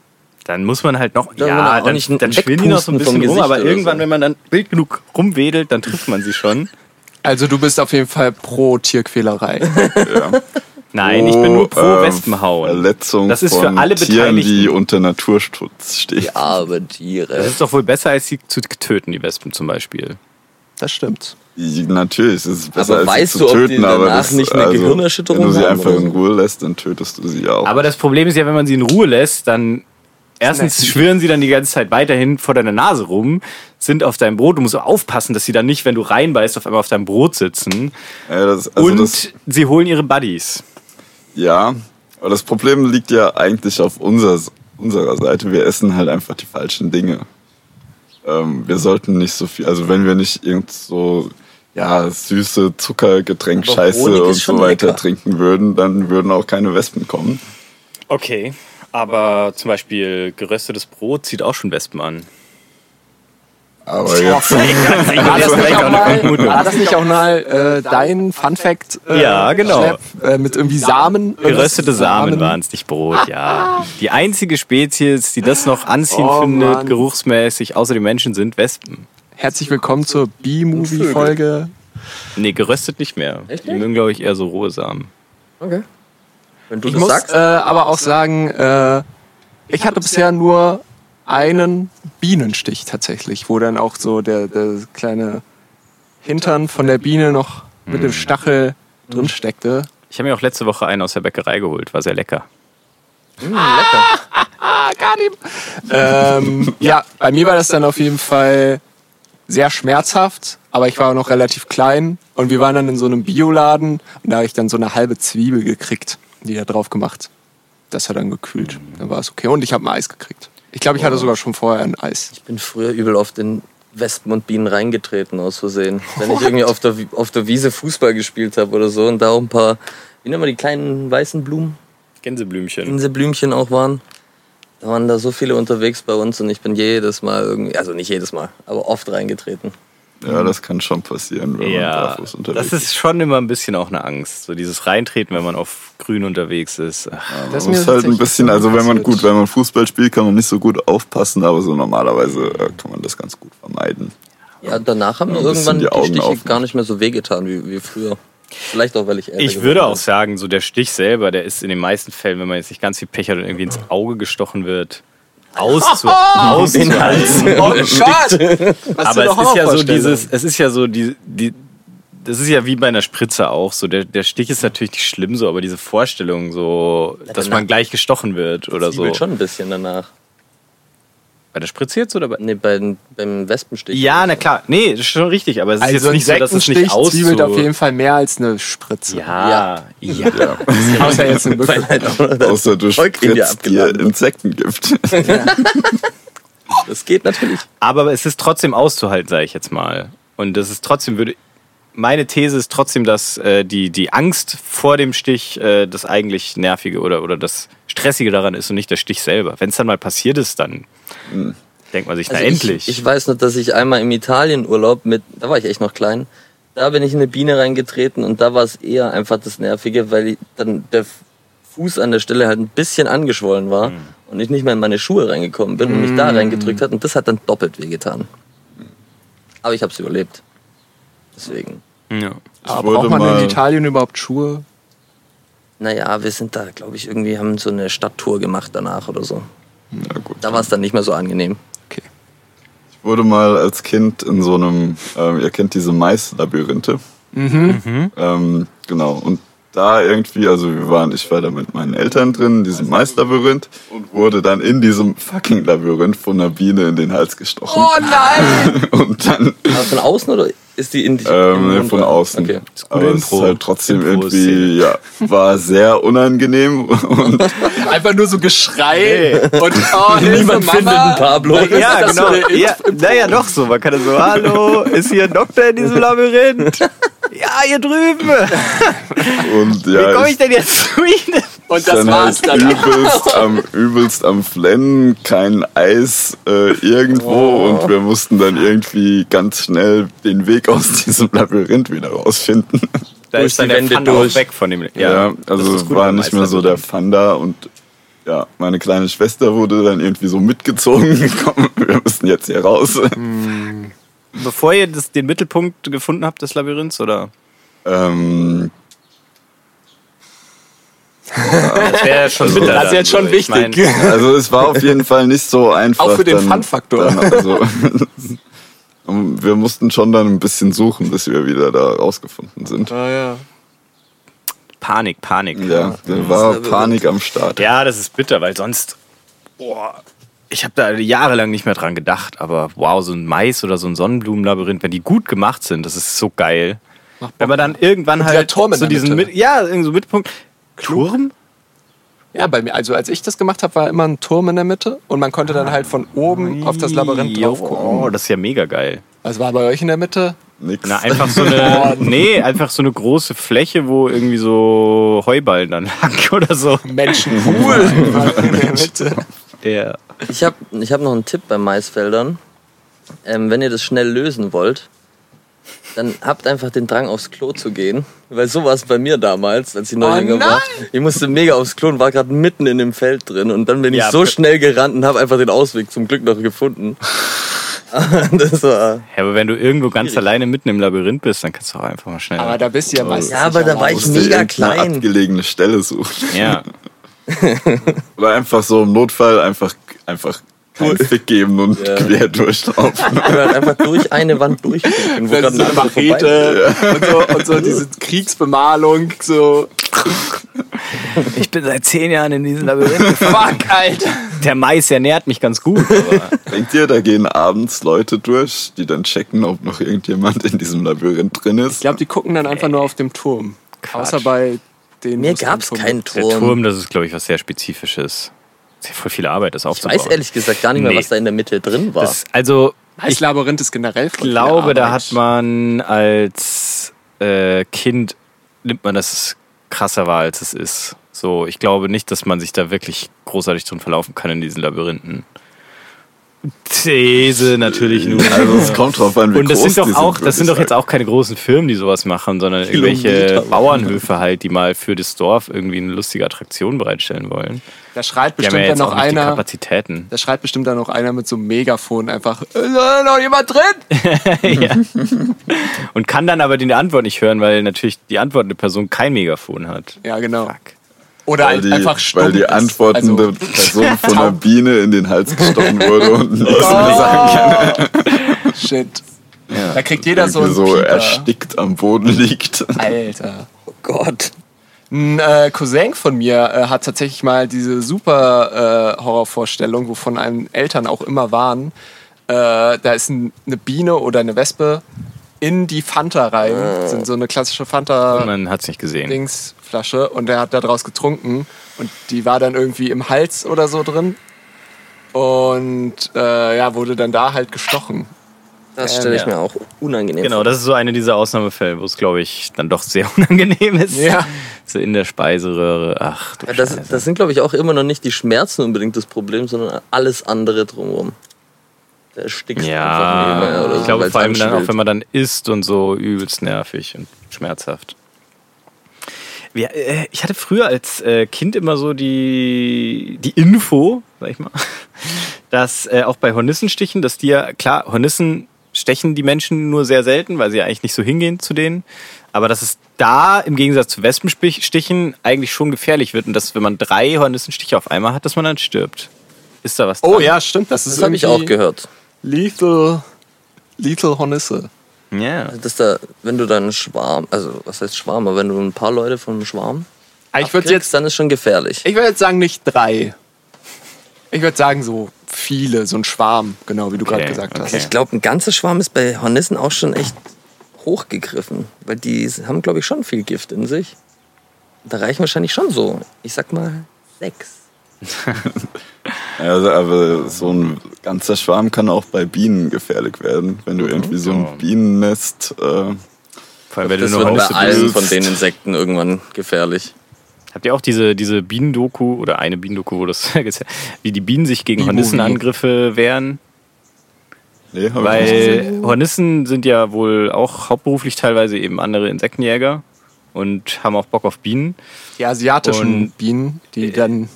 Dann muss man halt noch, Dann ja, dann, nicht dann schwirren die noch so ein bisschen rum, Gesicht aber irgendwann, so. wenn man dann wild genug rumwedelt, dann trifft man sie schon. Also du bist auf jeden Fall pro Tierquälerei. <laughs> Nein, ich bin nur pro ähm, Wespenhauen. Verletzung Das ist für von alle Tieren, die Beteiligten. unter Naturschutz stehen. Die armen Tiere. Das ist doch wohl besser, als sie zu töten, die Wespen zum Beispiel. Das stimmt. Natürlich, es ist besser Aber als weißt sie du, zu ob die töten, aber danach das, nicht eine also, Gehirnerschütterung Wenn du sie einfach oder in so? Ruhe lässt, dann tötest du sie auch. Aber das Problem ist ja, wenn man sie in Ruhe lässt, dann erstens schwirren sie dann die ganze Zeit weiterhin vor deiner Nase rum, sind auf deinem Brot. Du musst aufpassen, dass sie dann nicht, wenn du reinbeißt, auf einmal auf deinem Brot sitzen. ja, das, also Und das, sie holen ihre Buddies. ja, aber das Problem liegt ja eigentlich auf unser, unserer Seite. Wir essen halt einfach die falschen Dinge. Ähm, wir sollten nicht so viel, also wenn wir nicht irgend so ja, süße Zuckergetränk, Aber Scheiße Honig ist und so weiter lecker. trinken würden, dann würden auch keine Wespen kommen. Okay, aber zum Beispiel geröstetes Brot zieht auch schon Wespen an. Aber jetzt, <laughs> War das, nicht vielleicht auch auch eine mal, Vermutung. war das nicht auch mal äh, dein Fun Fact? Äh, Ja, genau. Schlepp, äh, mit irgendwie Samen? Geröstete Samen waren es, nicht Brot, ja. <laughs> Die einzige Spezies, die das noch anziehen Oh, findet, Mann. geruchsmäßig, außer den Menschen, sind Wespen. Herzlich willkommen zur B-Movie-Folge. Nee, geröstet nicht mehr. Echt Die mögen, glaube ich, eher so rohe Samen. Okay. Wenn du Ich das muss sagst. äh, aber auch sagen, äh, ich hatte bisher nur einen Bienenstich tatsächlich, wo dann auch so der, der kleine Hintern von der Biene noch mit dem Stachel drin steckte. Ich habe mir auch letzte Woche einen aus der Bäckerei geholt, war sehr lecker. Hm, lecker. <laughs> Ah, Ähm, <laughs> ja, bei mir war das dann auf jeden Fall sehr schmerzhaft, aber ich war auch noch relativ klein und wir waren dann in so einem Bioladen und da habe ich dann so eine halbe Zwiebel gekriegt, die da drauf gemacht. Das hat dann gekühlt. Dann war es okay. Und ich habe ein Eis gekriegt. Ich glaube, ich hatte sogar schon vorher ein Eis. Ich bin früher übel oft in Wespen und Bienen reingetreten aus Versehen. Wenn ich irgendwie auf der, auf der Wiese Fußball gespielt habe oder so und da auch ein paar, wie nennen wir die kleinen weißen Blumen, Gänseblümchen. Inselblümchen auch waren. Da waren da so viele unterwegs bei uns und ich bin jedes Mal irgendwie, also nicht jedes Mal, aber oft reingetreten. Ja, das kann schon passieren, wenn man Ja, barfuß unterwegs das ist schon immer ein bisschen auch eine Angst. So dieses Reintreten, wenn man auf Grün unterwegs ist. Ach, Das Man ist halt ein bisschen, so also wenn man gut, wenn man Fußball spielt, kann man nicht so gut aufpassen, aber so normalerweise äh, kann man das ganz gut vermeiden. Ja, danach haben bisschen irgendwann die die, Augen Stiche aufmachen. gar nicht mehr so wehgetan wie, wie früher. Vielleicht auch, weil ich Ich würde auch sagen, so der Stich selber, der ist in den meisten Fällen, wenn man jetzt nicht ganz viel Pech hat und irgendwie ins Auge gestochen wird, auszu <laughs> <laughs> auszuhalten. <laughs> Oh Gott! Aber es ist ja so dieses, es ist ja so die, die, das ist ja wie bei einer Spritze auch so. Der, der Stich ist natürlich nicht schlimm so, aber diese Vorstellung so, dass man gleich gestochen wird oder so. Zwiebelt schon ein bisschen danach. Bei der Spritze jetzt oder bei? Nee, beim, beim Wespenstich. Ja, na klar. Nee, das ist schon richtig, aber es ist Also jetzt nicht so, dass es nicht auszu... zwiebelt auf jeden Fall mehr als eine Spritze. Ja, ja. Außer jetzt eine Weil Mücke. halt Außer du spritzt dir. Insektengift. Das geht natürlich. Aber es ist trotzdem auszuhalten, sage ich jetzt mal. Und das ist trotzdem, würde. Meine These ist trotzdem, dass äh, die, die Angst vor dem Stich äh, das eigentlich Nervige oder, oder das Stressige daran ist und nicht der Stich selber. Wenn es dann mal passiert ist, dann denkt man sich, Also na endlich. Ich, ich weiß nur, dass ich einmal im Italienurlaub mit, da war ich echt noch klein, da bin ich in eine Biene reingetreten und da war es eher einfach das Nervige, weil ich dann der Fuß an der Stelle halt ein bisschen angeschwollen war Hm. und ich nicht mehr in meine Schuhe reingekommen bin und mich da reingedrückt hat und das hat dann doppelt wehgetan. Aber ich habe es überlebt. Deswegen. ja. Aber braucht man in Italien überhaupt Schuhe? Naja, wir sind da, glaube ich, irgendwie haben so eine Stadttour gemacht danach oder so. Na gut. Da war es dann nicht mehr so angenehm. Okay. Ich wurde mal als Kind in so einem, ähm, ihr kennt diese Maislabyrinthe. Mhm. Ähm, genau. Und da irgendwie, also wir waren, ich war da mit meinen Eltern drin, in diesem Maislabyrinth und wurde dann in diesem fucking Labyrinth von einer Biene in den Hals gestochen. Oh nein! <laughs> Und dann Aber von außen oder ist die in die ähm, im nee, Mund von außen. Okay. Aber es ist Impro. halt trotzdem Impro-Szene. irgendwie, ja, war sehr unangenehm <laughs> und <laughs> Einfach nur so Geschrei und oh, <laughs> Hilfe, Niemand Mama. findet einen Pablo. Was ist Ja, genau. Ja, naja, doch so. Man kann ja so, hallo, ist hier ein Doktor in diesem Labyrinth? Ja, hier drüben. und Wie ja, komme ich denn jetzt zu Ihnen? Und das dann war's halt dann. übelst <laughs> am, übelst am Flennen, kein Eis äh, irgendwo Oh. und wir mussten dann irgendwie ganz schnell den Weg aus diesem Labyrinth wieder rausfinden. Da Durch ist dann die der Wände durch. weg von dem. Ja, Ja, also war nicht mehr so der Meisterlabyrinth. Fun da und ja, meine kleine Schwester wurde dann irgendwie so mitgezogen <laughs> gekommen. Wir müssen jetzt hier raus. Bevor ihr das, den Mittelpunkt gefunden habt des Labyrinths, oder? ähm, Das wäre schon bitter. Das ist jetzt schon Ich mein, wichtig. <laughs> also es war auf jeden Fall nicht so einfach. Auch für den Fun-Faktor. Also, <laughs> wir mussten schon dann ein bisschen suchen, bis wir wieder da rausgefunden sind. Ah, ja. Panik, Panik. Ja, da war Panik am Start. Ja, das ist bitter, weil sonst. Boah, ich habe da jahrelang nicht mehr dran gedacht, aber wow, so ein Mais oder so ein Sonnenblumenlabyrinth, wenn die gut gemacht sind, das ist so geil. Wenn man dann irgendwann halt so diesen Mitte. Mit, ja, irgendwie so Mittelpunkt. Turm? Ja, bei mir, also als ich das gemacht habe, war immer ein Turm in der Mitte und man konnte dann halt von oben auf das Labyrinth drauf gucken. Oh, das ist ja mega geil. Was war bei euch in der Mitte? Nix. Na, einfach so <laughs> eine, nee, einfach so eine große Fläche, wo irgendwie so Heuballen dann <laughs> lagen oder so. Menschen <laughs> cool in der Mitte. Ja. Ich habe ich hab noch einen Tipp bei Maisfeldern. ähm, wenn ihr das schnell lösen wollt, dann habt einfach den Drang aufs Klo zu gehen. Weil so war es bei mir damals, als ich noch Oh jünger war. nein! Ich musste mega aufs Klo und war gerade mitten in dem Feld drin. Und dann bin ich Ja, so schnell gerannt und habe einfach den Ausweg zum Glück noch gefunden. <laughs> das war. Ja, aber wenn du irgendwo ganz Schwierig. alleine mitten im Labyrinth bist, dann kannst du auch einfach mal schnell. Aber da bist du ja meistens. Ja, aber da war ich mega klein. abgelegene Stelle suchen. ja. <laughs> <laughs> Oder einfach so im Notfall einfach, einfach Fick geben und Ja. quer durchlaufen. <laughs> Ich halt einfach durch eine Wand durchgucken, wo ein eine Machete und so, und so diese Kriegsbemalung, so. Ich bin seit zehn Jahren in diesem Labyrinth. <laughs> Fuck, Alter. Der Mais ernährt mich ganz gut. Aber Denkt ihr, da gehen abends Leute durch, die dann checken, ob noch irgendjemand in diesem Labyrinth drin Ich ist? glaube, die gucken dann einfach nur auf dem Turm. Außer bei den. Mir gab es einen keinen der Turm. Turm, das ist, glaube ich, was sehr Spezifisches. Das ist ja voll viel Arbeit, das Ich aufzubauen. weiß ehrlich gesagt gar nicht mehr, Nee. was da in der Mitte drin war. Das, also, Das ich Labyrinth ist generell voll glaube, da hat man als äh, Kind, nimmt man das krasser wahr, als es ist. So, ich glaube nicht, dass man sich da wirklich großartig drin verlaufen kann in diesen Labyrinthen. These natürlich nur. <laughs> Also es kommt drauf an, wie Und das groß sind doch auch, das sind doch jetzt auch keine großen Firmen, die sowas machen, sondern irgendwelche Kilometer. Bauernhöfe halt, die mal für das Dorf irgendwie eine lustige Attraktion bereitstellen wollen. Da schreit bestimmt ja dann noch einer. Kapazitäten. Da schreit bestimmt dann noch einer mit so einem Megafon einfach. Ist da noch jemand drin? <laughs> ja. Und kann dann aber die Antwort nicht hören, weil natürlich die antwortende Person kein Megafon hat. Ja, genau. Fuck. Oder Weil halt die, einfach stumm weil die ist. antwortende Also, Person <laughs> von einer. Biene in den Hals gestochen wurde und nichts Oh. mehr sagen kann. Shit. Ja. Da kriegt jeder so einen so Pieper. erstickt am Boden liegt. Alter. oh Gott. Ein äh, Cousin von mir äh, hat tatsächlich mal diese super äh, Horrorvorstellung, wovon einem Eltern auch immer waren. Äh, da ist ein, eine Biene oder eine Wespe in die Fanta rein. Das sind so eine klassische Fanta Man hat es nicht gesehen. Dingsflasche und er hat da draus getrunken und die war dann irgendwie im Hals oder so drin und äh, ja wurde dann da halt gestochen. Das stelle ich ja. mir auch unangenehm Genau, vor. das ist so eine dieser Ausnahmefälle, wo es, glaube ich, dann doch sehr <laughs> unangenehm ist. Ja. So in der Speiseröhre. Ach, du Ja, das, Scheiße. das sind, glaube ich, auch immer noch nicht die Schmerzen unbedingt das Problem, sondern alles andere drumherum. Der erstickt einfach Ja, oder ich so, glaube vor allem dann auch, wenn man dann isst und so übelst nervig und schmerzhaft. Wir, äh, ich hatte früher als äh, Kind immer so die, die Info, sag ich mal, <laughs> dass äh, auch bei Hornissenstichen, dass die ja, klar, Hornissen stechen die Menschen nur sehr selten, weil sie ja eigentlich nicht so hingehen zu denen. Aber dass es da im Gegensatz zu Wespenstichen eigentlich schon gefährlich wird und dass, wenn man drei Hornissenstiche auf einmal hat, dass man dann stirbt. Ist da was dran? Oh ja, stimmt. Das, ist Das habe ich auch gehört. Lethal, lethal Hornisse. Ja. Dass da, wenn du dann einen Schwarm, also was heißt Schwarm, aber wenn du ein paar Leute von einem Schwarm Ah, Ich würde jetzt, dann ist schon gefährlich. ich würde jetzt sagen nicht drei. Ich würde sagen so viele, so ein Schwarm, genau wie du gerade Okay, gesagt hast. okay. Ich glaube, ein ganzer Schwarm ist bei Hornissen auch schon echt hochgegriffen, weil die haben, glaube ich, schon viel Gift in sich. Da reichen wahrscheinlich schon so, ich sag mal, sechs. Ja, <laughs> also, aber so ein ganzer Schwarm kann auch bei Bienen gefährlich werden. Wenn du irgendwie so ein Bienennest. Äh, Vor allem, wenn du Das eine wird bei allen von den Insekten irgendwann gefährlich. Habt ihr auch diese, diese Bienendoku oder eine Bienendoku, wo das <laughs> wie die Bienen sich gegen. Hornissenangriffe wehren? nee, hab ich nicht gesehen. Weil Hornissen sind ja wohl auch hauptberuflich teilweise eben andere Insektenjäger und haben auch Bock auf Bienen. Die asiatischen Und- Bienen, die dann.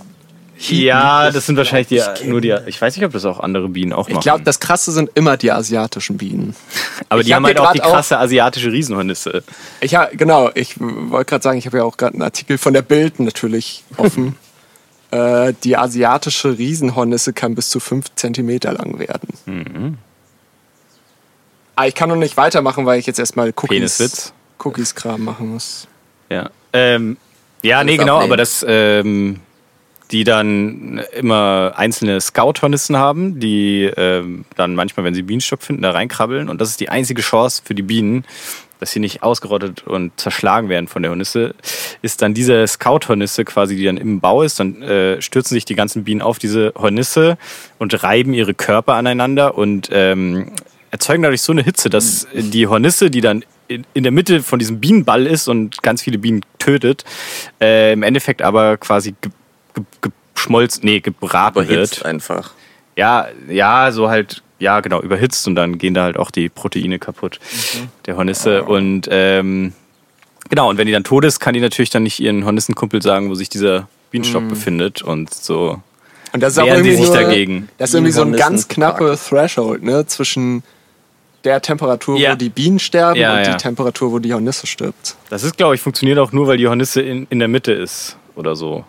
Ja, das sind wahrscheinlich die, nur die. Ich weiß nicht, ob das auch andere Bienen auch machen. Ich glaube, das Krasse sind immer die asiatischen Bienen. Aber ich die hab haben halt auch die grad auch- krasse asiatische Riesenhornisse. Ich ha, genau, ich wollte gerade sagen, ich habe ja auch gerade einen Artikel von der Bild natürlich <laughs> offen. äh, die asiatische Riesenhornisse kann bis zu 5 Zentimeter lang werden. Mhm. Aber ich kann noch nicht weitermachen, weil ich jetzt erstmal Cookies, Peniswitz. Cookies-Kram machen muss. Ja. Ähm, ja, nee, genau, aber dass ähm, die dann immer einzelne Scout-Hornissen haben, die ähm, dann manchmal, wenn sie Bienenstock finden, da reinkrabbeln. Und das ist die einzige Chance für die Bienen, dass sie nicht ausgerottet und zerschlagen werden von der Hornisse, ist dann diese Scout-Hornisse quasi, die dann im Bau ist. Dann äh, stürzen sich die ganzen Bienen auf diese Hornisse und reiben ihre Körper aneinander und ähm, erzeugen dadurch so eine Hitze, dass die Hornisse, die dann in, der Mitte von diesem Bienenball ist und ganz viele Bienen tötet, äh, im Endeffekt aber quasi geschmolzen, nee, gebraten Überhitzt wird. einfach. Ja, ja, so halt ja, genau, überhitzt und dann gehen da halt auch die Proteine kaputt der Hornisse. Und ähm, genau, und wenn die dann tot ist, kann die natürlich dann nicht ihren Hornissenkumpel sagen, wo sich dieser Bienenstock befindet und so. Und das ist auch irgendwie sich nur, dagegen. Das ist irgendwie so ein ganz knappe Threshold, ne? Zwischen der Temperatur, Ja. wo die Bienen sterben Ja, und ja. die Temperatur, wo die Hornisse stirbt. Das ist, glaube ich, funktioniert auch nur, weil die Hornisse in, in der Mitte ist oder so.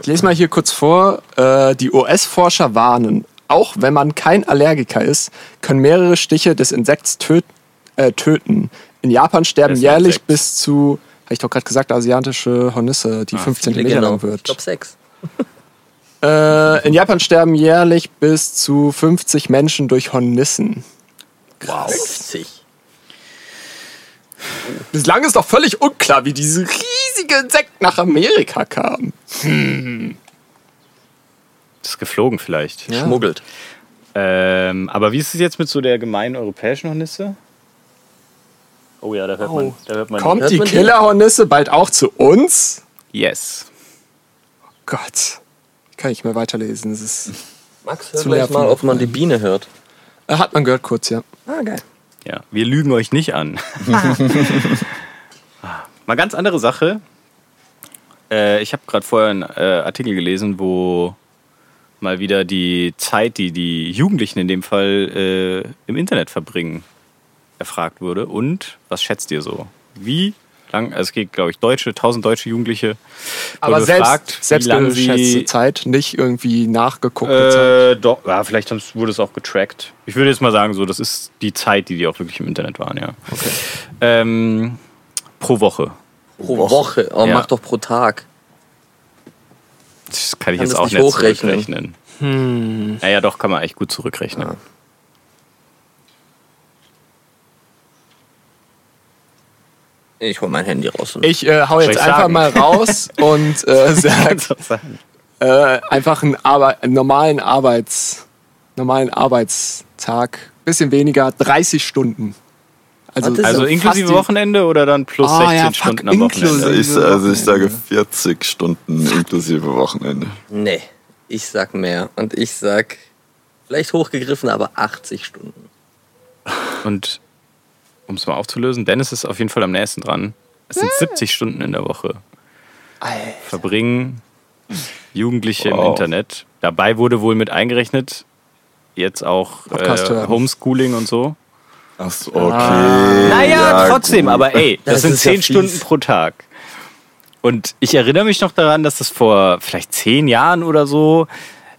Ich lese mal hier kurz vor. Äh, die US-Forscher warnen, auch wenn man kein Allergiker ist, können mehrere Stiche des Insekts töt äh, töten. In Japan sterben jährlich Insekts. bis zu, habe ich doch gerade gesagt, asiatische Hornisse, die 5 cm lang genau. Ich wird. glaube sechs. <laughs> Äh, in Japan sterben jährlich bis zu 50 Menschen durch Hornissen. Wow. 50. Bislang ist doch völlig unklar, wie diese riesige Insekt nach Amerika kam. Das ist geflogen vielleicht. Ja. Schmuggelt. Ähm, aber wie ist es jetzt mit so der gemeinen europäischen Hornisse? Oh ja, da hört man. Da hört man Kommt Hört die? Killerhornisse bald auch zu uns? Yes. Gott, ich kann nicht mehr weiterlesen. Das ist, Max, hör gleich mal, ob man die Biene hört. äh, hat man gehört kurz, ja. Ah, geil. Ja, wir lügen euch nicht an. <laughs> Mal ganz andere Sache. Äh, ich habe gerade vorher einen äh, Artikel gelesen, wo mal wieder die Zeit, die die Jugendlichen in dem Fall äh, im Internet verbringen, erfragt wurde. Und was schätzt ihr so? Wie lang, also es geht, glaube ich, deutsche, 1000 deutsche Jugendliche. Aber selbst, gefragt, selbst geschätzte sie Zeit, nicht irgendwie nachgeguckte Zeit. äh, doch, ja, vielleicht wurde es auch getrackt. Ich würde jetzt mal sagen, so, das ist die Zeit, die die auch wirklich im Internet waren, ja. Okay. Ähm, pro Woche. Pro Woche. Oh, Ja. mach doch pro Tag. Das kann ich Kann jetzt das auch nicht nicht hochrechnen? zurückrechnen. Hm. Naja, doch, kann man echt gut zurückrechnen. Ja. Ich hol mein Handy raus. Und Ich äh, hau jetzt ich einfach sagen? mal raus <laughs> und äh, sag äh, einfach einen, Arbe einen normalen Arbeits normalen Arbeitstag, bisschen weniger, 30 Stunden. Also, Also inklusive Wochenende oder dann plus Ah, 16 ja, fuck, Stunden am Wochenende? Ich, also ich sage 40 Stunden inklusive Wochenende. nee, ich sag mehr. Und ich sag, vielleicht hochgegriffen, aber 80 Stunden. Und um es mal aufzulösen, Dennis ist auf jeden Fall am nächsten dran. Es sind 70 Stunden in der Woche. Verbringen Jugendliche im Wow. Internet. Dabei wurde wohl mit eingerechnet, jetzt auch äh. Homeschooling und so. Ach so, okay. Naja, Ja, trotzdem, gut. aber ey, das, Das sind ist ja 10 fies. Stunden pro Tag. Und ich erinnere mich noch daran, dass das vor vielleicht 10 Jahren oder so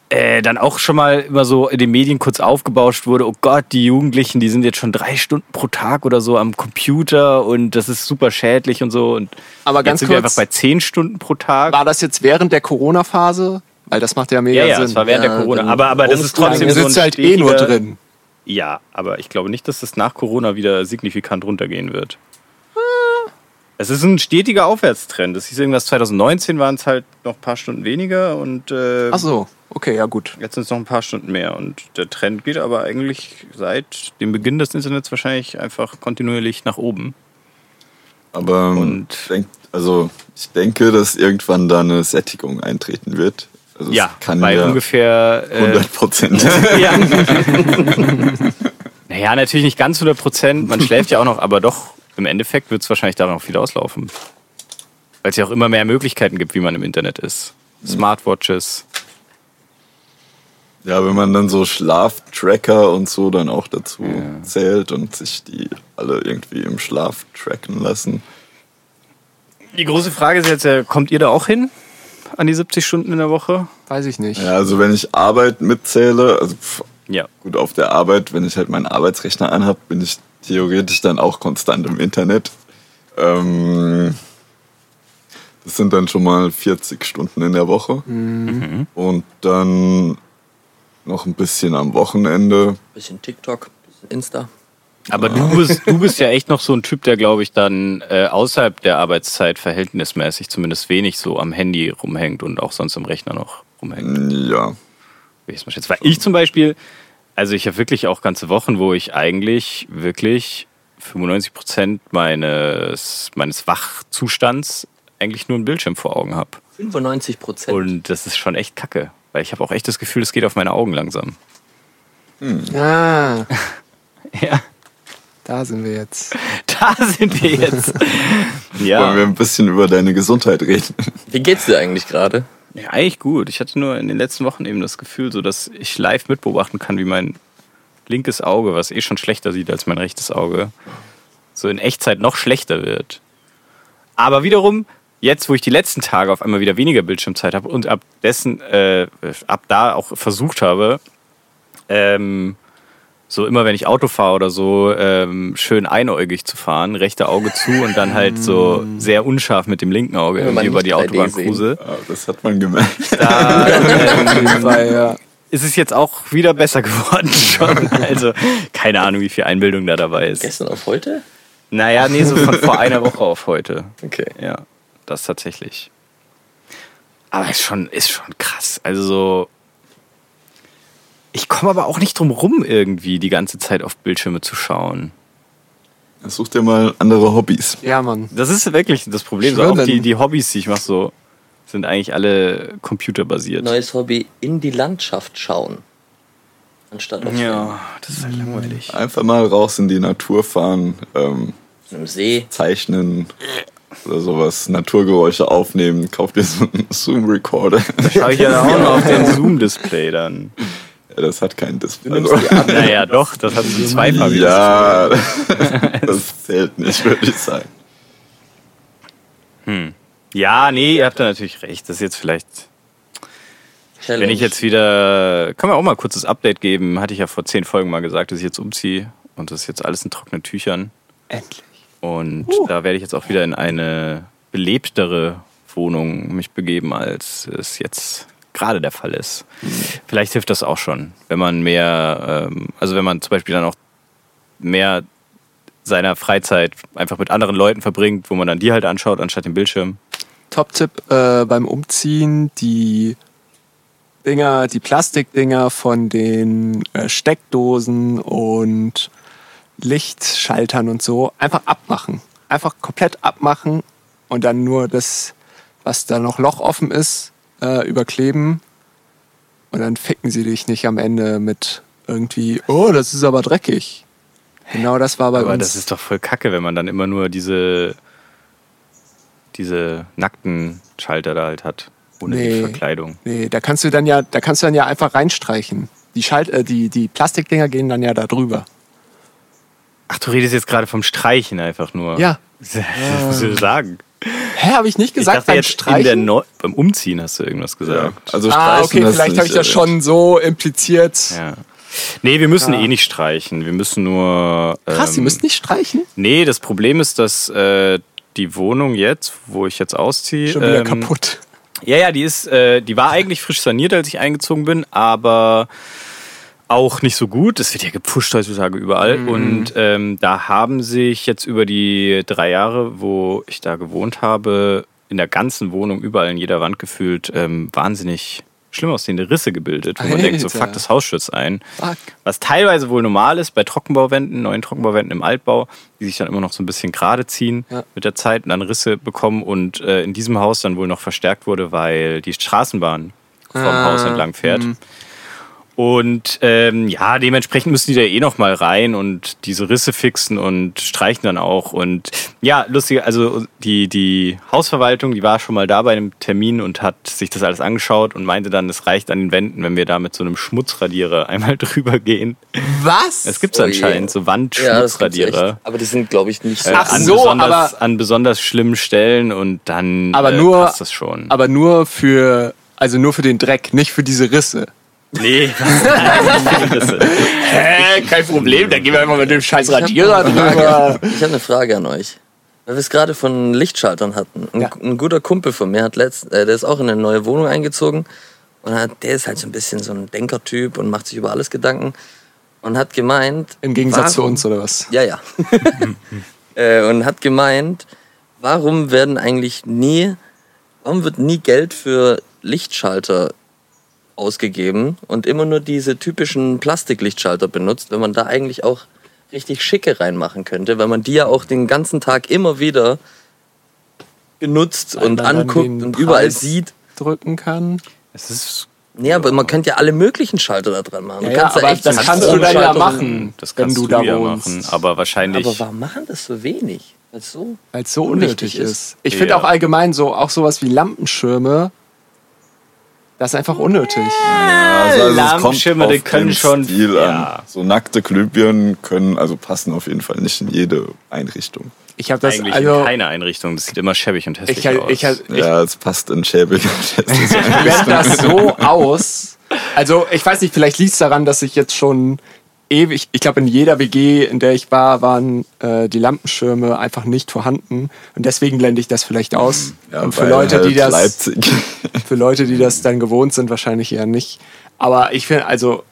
äh, dann auch schon mal immer so in den Medien kurz aufgebauscht wurde, oh Gott, die Jugendlichen, die sind jetzt schon drei Stunden pro Tag oder so am Computer und das ist super schädlich und so. Und Aber jetzt ganz sind wir kurz- einfach bei 10 Stunden pro Tag. war das jetzt während der Corona-Phase? Weil das macht ja mega ja, ja, Sinn. es war während Ja, der Corona. Aber, aber das ist trotzdem so sitzt halt eh nur drin. Ja, aber ich glaube nicht, dass das nach Corona wieder signifikant runtergehen wird. Es ist ein stetiger Aufwärtstrend. Das hieß irgendwas 2019 waren es halt noch ein paar Stunden weniger und äh, Ach so, okay, ja gut. jetzt sind es noch ein paar Stunden mehr. Und der Trend geht aber eigentlich seit dem Beginn des Internets wahrscheinlich einfach kontinuierlich nach oben. Aber ähm, Und- ich denk, also ich denke, dass irgendwann da eine Sättigung eintreten wird. Also Ja, kann bei ja ungefähr. Äh, 100 Prozent. <laughs> ja. <laughs> naja, natürlich nicht ganz 100 Prozent. Man schläft ja auch noch, aber doch, im Endeffekt wird es wahrscheinlich darauf wieder auslaufen. Weil es ja auch immer mehr Möglichkeiten gibt, wie man im Internet ist. Smartwatches. ja, wenn man dann so Schlaftracker und so dann auch dazu zählt und sich die alle irgendwie im Schlaf tracken lassen. Die große Frage ist jetzt, ja, kommt ihr da auch hin? An die 70 Stunden in der Woche? Weiß ich nicht. Ja, also wenn ich Arbeit mitzähle, also pf, Ja. gut auf der Arbeit, wenn ich halt meinen Arbeitsrechner anhab, bin ich theoretisch dann auch konstant im Internet. Ähm, das sind dann schon mal 40 Stunden in der Woche. Und dann noch ein bisschen am Wochenende. Bisschen TikTok, bisschen Insta. Aber du bist, du bist ja echt noch so ein Typ, der, glaube ich, dann äh, außerhalb der Arbeitszeit verhältnismäßig zumindest wenig so am Handy rumhängt und auch sonst im Rechner noch rumhängt. Ja. Weil ich zum Beispiel, also ich habe wirklich auch ganze Wochen, wo ich eigentlich wirklich 95 Prozent meines, meines Wachzustands eigentlich nur einen Bildschirm vor Augen habe. 95 Prozent. Und das ist schon echt kacke. Weil ich habe auch echt das Gefühl, es geht auf meine Augen langsam. Ah, <laughs> Ja, da sind wir jetzt. <laughs> da sind wir jetzt. Wollen wir ja. ein bisschen über deine Gesundheit reden? Wie geht's dir eigentlich gerade? Ja, eigentlich gut. Ich hatte nur in den letzten Wochen eben das Gefühl, so dass ich live mitbeobachten kann, wie mein linkes Auge, was eh schon schlechter sieht als mein rechtes Auge, so in Echtzeit noch schlechter wird. Aber wiederum, jetzt, wo ich die letzten Tage auf einmal wieder weniger Bildschirmzeit habe und ab dessen, äh, ab da auch versucht habe, ähm, so immer wenn ich Auto fahre oder so, ähm, schön einäugig zu fahren, rechte Auge zu und dann halt so <laughs> sehr unscharf mit dem linken Auge irgendwie über die nicht 3D Autobahn cruise. Ja, das hat man gemerkt. Da <laughs> ja. ist es jetzt auch wieder besser geworden <laughs> schon. Also keine Ahnung, wie viel Einbildung da dabei ist. Gestern auf heute? Naja, nee, so von vor einer Woche auf heute. Okay. Ja, das tatsächlich. Aber ist schon, ist schon krass. Also so. Ich komme aber auch nicht drum rum, irgendwie die ganze Zeit auf Bildschirme zu schauen. Such dir mal andere Hobbys. Ja, Mann. Das ist wirklich das Problem. So auch die, die Hobbys, die ich mache, so sind eigentlich alle computerbasiert. Neues Hobby, in die Landschaft schauen. Anstatt auf Ja, das ist halt langweilig. Einfach mal raus in die Natur fahren, ähm, einem See. zeichnen oder sowas, Naturgeräusche aufnehmen. Kauf dir so einen Zoom-Recorder. Schau ich ja auch noch auf den <laughs> Zoom-Display dann. Ja, das hat kein Display. Also, <laughs> Naja, doch, das hat so zweifarbiges. ja, <laughs> das zählt nicht, würde ich sagen. Ja, nee, ihr habt da natürlich recht. Das ist jetzt vielleicht, Challenge. wenn ich jetzt wieder, kann man auch mal ein kurzes Update geben. Hatte ich ja vor zehn Folgen mal gesagt, dass ich jetzt umziehe und das ist jetzt alles in trockenen Tüchern. Endlich. Und da werde ich jetzt auch wieder in eine belebtere Wohnung mich begeben, als es jetzt gerade der Fall ist. Vielleicht hilft das auch schon, wenn man mehr, ähm, also wenn man zum Beispiel dann auch mehr seiner Freizeit einfach mit anderen Leuten verbringt, wo man dann die halt anschaut, anstatt den Bildschirm. Top-Tipp äh, beim Umziehen, die Dinger, die Plastikdinger von den äh, Steckdosen und Lichtschaltern und so einfach abmachen. Einfach komplett abmachen und dann nur das, was da noch Loch offen ist, äh, überkleben. Und dann ficken sie dich nicht am Ende mit irgendwie, oh, das ist aber dreckig. Genau das war bei Aber uns. das ist doch voll kacke, wenn man dann immer nur diese, diese nackten Schalter da halt hat. Ohne die Nee. Verkleidung. Nee, da kannst du dann ja, da kannst du dann ja einfach reinstreichen. Die Schalt, äh, die, die Plastikdinger gehen dann ja da drüber. Ach, du redest jetzt gerade vom Streichen einfach nur. Ja. Das muss ich sagen. Hä, habe ich nicht Ich gesagt dachte beim jetzt in der Streichen? Neu beim Umziehen hast du irgendwas Ja. gesagt. Also ah, streichen okay, vielleicht habe ich das schon so impliziert. Ja. Nee, wir müssen Ja. eh nicht streichen. Wir müssen nur. Krass, ihr ähm, müsst nicht streichen? Nee, das Problem ist, dass äh, die Wohnung jetzt, wo ich jetzt ausziehe. Schon wieder ähm, kaputt. Ja, ja, die ist, äh, die war eigentlich frisch saniert, als ich eingezogen bin, aber auch nicht so gut. Es wird ja gepusht heutzutage überall. Mhm. Und ähm, da haben sich jetzt über die drei Jahre, wo ich da gewohnt habe, in der ganzen Wohnung, überall in jeder Wand gefühlt, ähm, wahnsinnig schlimm aussehende Risse gebildet. Wo man denkt, so Alter. fuck, das Haus stürzt ein. Fuck. Was teilweise wohl normal ist bei Trockenbauwänden, neuen Trockenbauwänden im Altbau, die sich dann immer noch so ein bisschen gerade ziehen Ja. mit der Zeit und dann Risse bekommen und äh, in diesem Haus dann wohl noch verstärkt wurde, weil die Straßenbahn vom Ah, Haus entlang fährt. mhm. Und ähm, ja, dementsprechend müssen die da eh noch mal rein und diese Risse fixen und streichen dann auch. Und ja, lustig, also die, die Hausverwaltung, die war schon mal da bei einem Termin und hat sich das alles angeschaut und meinte dann, es reicht an den Wänden, wenn wir da mit so einem Schmutzradierer <laughs> einmal drüber gehen. Was? Es gibt Oh je. anscheinend so ja. Wandschmutzradierer. Aber die sind, glaube ich, nicht so. äh, Ach an, so, besonders, aber- an besonders schlimmen Stellen und dann Aber äh, nur- passt das schon. Aber nur für, also nur für den Dreck, nicht für diese Risse. Nee. <laughs> Hä, kein Problem, dann gehen wir einfach mit dem scheiß Radierer Ich drüber. habe eine Frage an euch. Weil wir es gerade von Lichtschaltern hatten. Ein, Ja. ein guter Kumpel von mir hat letzt, äh, der ist auch in eine neue Wohnung eingezogen. Und hat, der ist halt so ein bisschen so ein Denkertyp und macht sich über alles Gedanken. Und hat gemeint. Im Gegensatz zu warum- uns, oder was? Ja, ja. <laughs> äh, und hat gemeint, warum werden eigentlich nie, warum wird nie Geld für Lichtschalter ausgegeben und immer nur diese typischen Plastiklichtschalter benutzt, wenn man da eigentlich auch richtig schicke reinmachen könnte, weil man die ja auch den ganzen Tag immer wieder benutzt Weil und man dann anguckt den und überall Preis sieht. Drücken kann. Es ist Nee, aber man könnte ja alle möglichen Schalter da dran machen. Ja, Du ja, kannst da aber echt das so kannst du dann ja machen, Das wenn kannst du du, da ja wohnst. machen, aber wahrscheinlich. Aber warum machen das so wenig? Weil es so Weil es so Unwichtig unnötig ist. ist. Ich finde Ja. auch allgemein so, auch sowas wie Lampenschirme, das ist einfach unnötig. Also, also es kommt auf können schon- Stil ja. an. So nackte Glühbirnen können, also passen auf jeden Fall nicht in jede Einrichtung. Ich habe das eigentlich also in keine Einrichtung. Das sieht immer schäbig und hässlich ich, aus. ich, ich, Ja, es passt in schäbig. <laughs> ich werde das so aus. Also ich weiß nicht, vielleicht liegt es daran, dass ich jetzt schon ewig, ich glaube in jeder WG, in der ich war, waren äh, die Lampenschirme einfach nicht vorhanden und deswegen blende ich das vielleicht aus. Ja, und für Leute, die halt das Leipzig. <laughs> für Leute, die das dann gewohnt sind, wahrscheinlich eher nicht. Aber ich finde also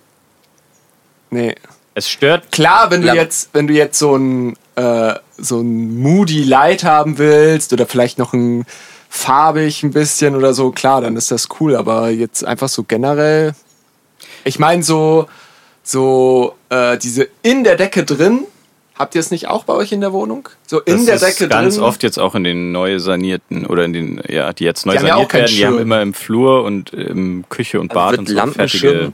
nee, es stört. Klar, wenn du jetzt, wenn du jetzt so ein, äh, so ein Moody Light haben willst oder vielleicht noch ein farbig ein bisschen oder so, klar, dann ist das cool. Aber jetzt einfach so generell. Ich meine, so, so äh, diese in der Decke drin. Habt ihr es nicht auch bei euch in der Wohnung? So in das der ist Decke ganz drin. oft jetzt auch in den neu sanierten oder in den, ja, die jetzt neu Die haben ja auch saniert werden. Die haben Schirm. immer im Flur und im Küche und Also Bad wird und so Lampenschirm- fertige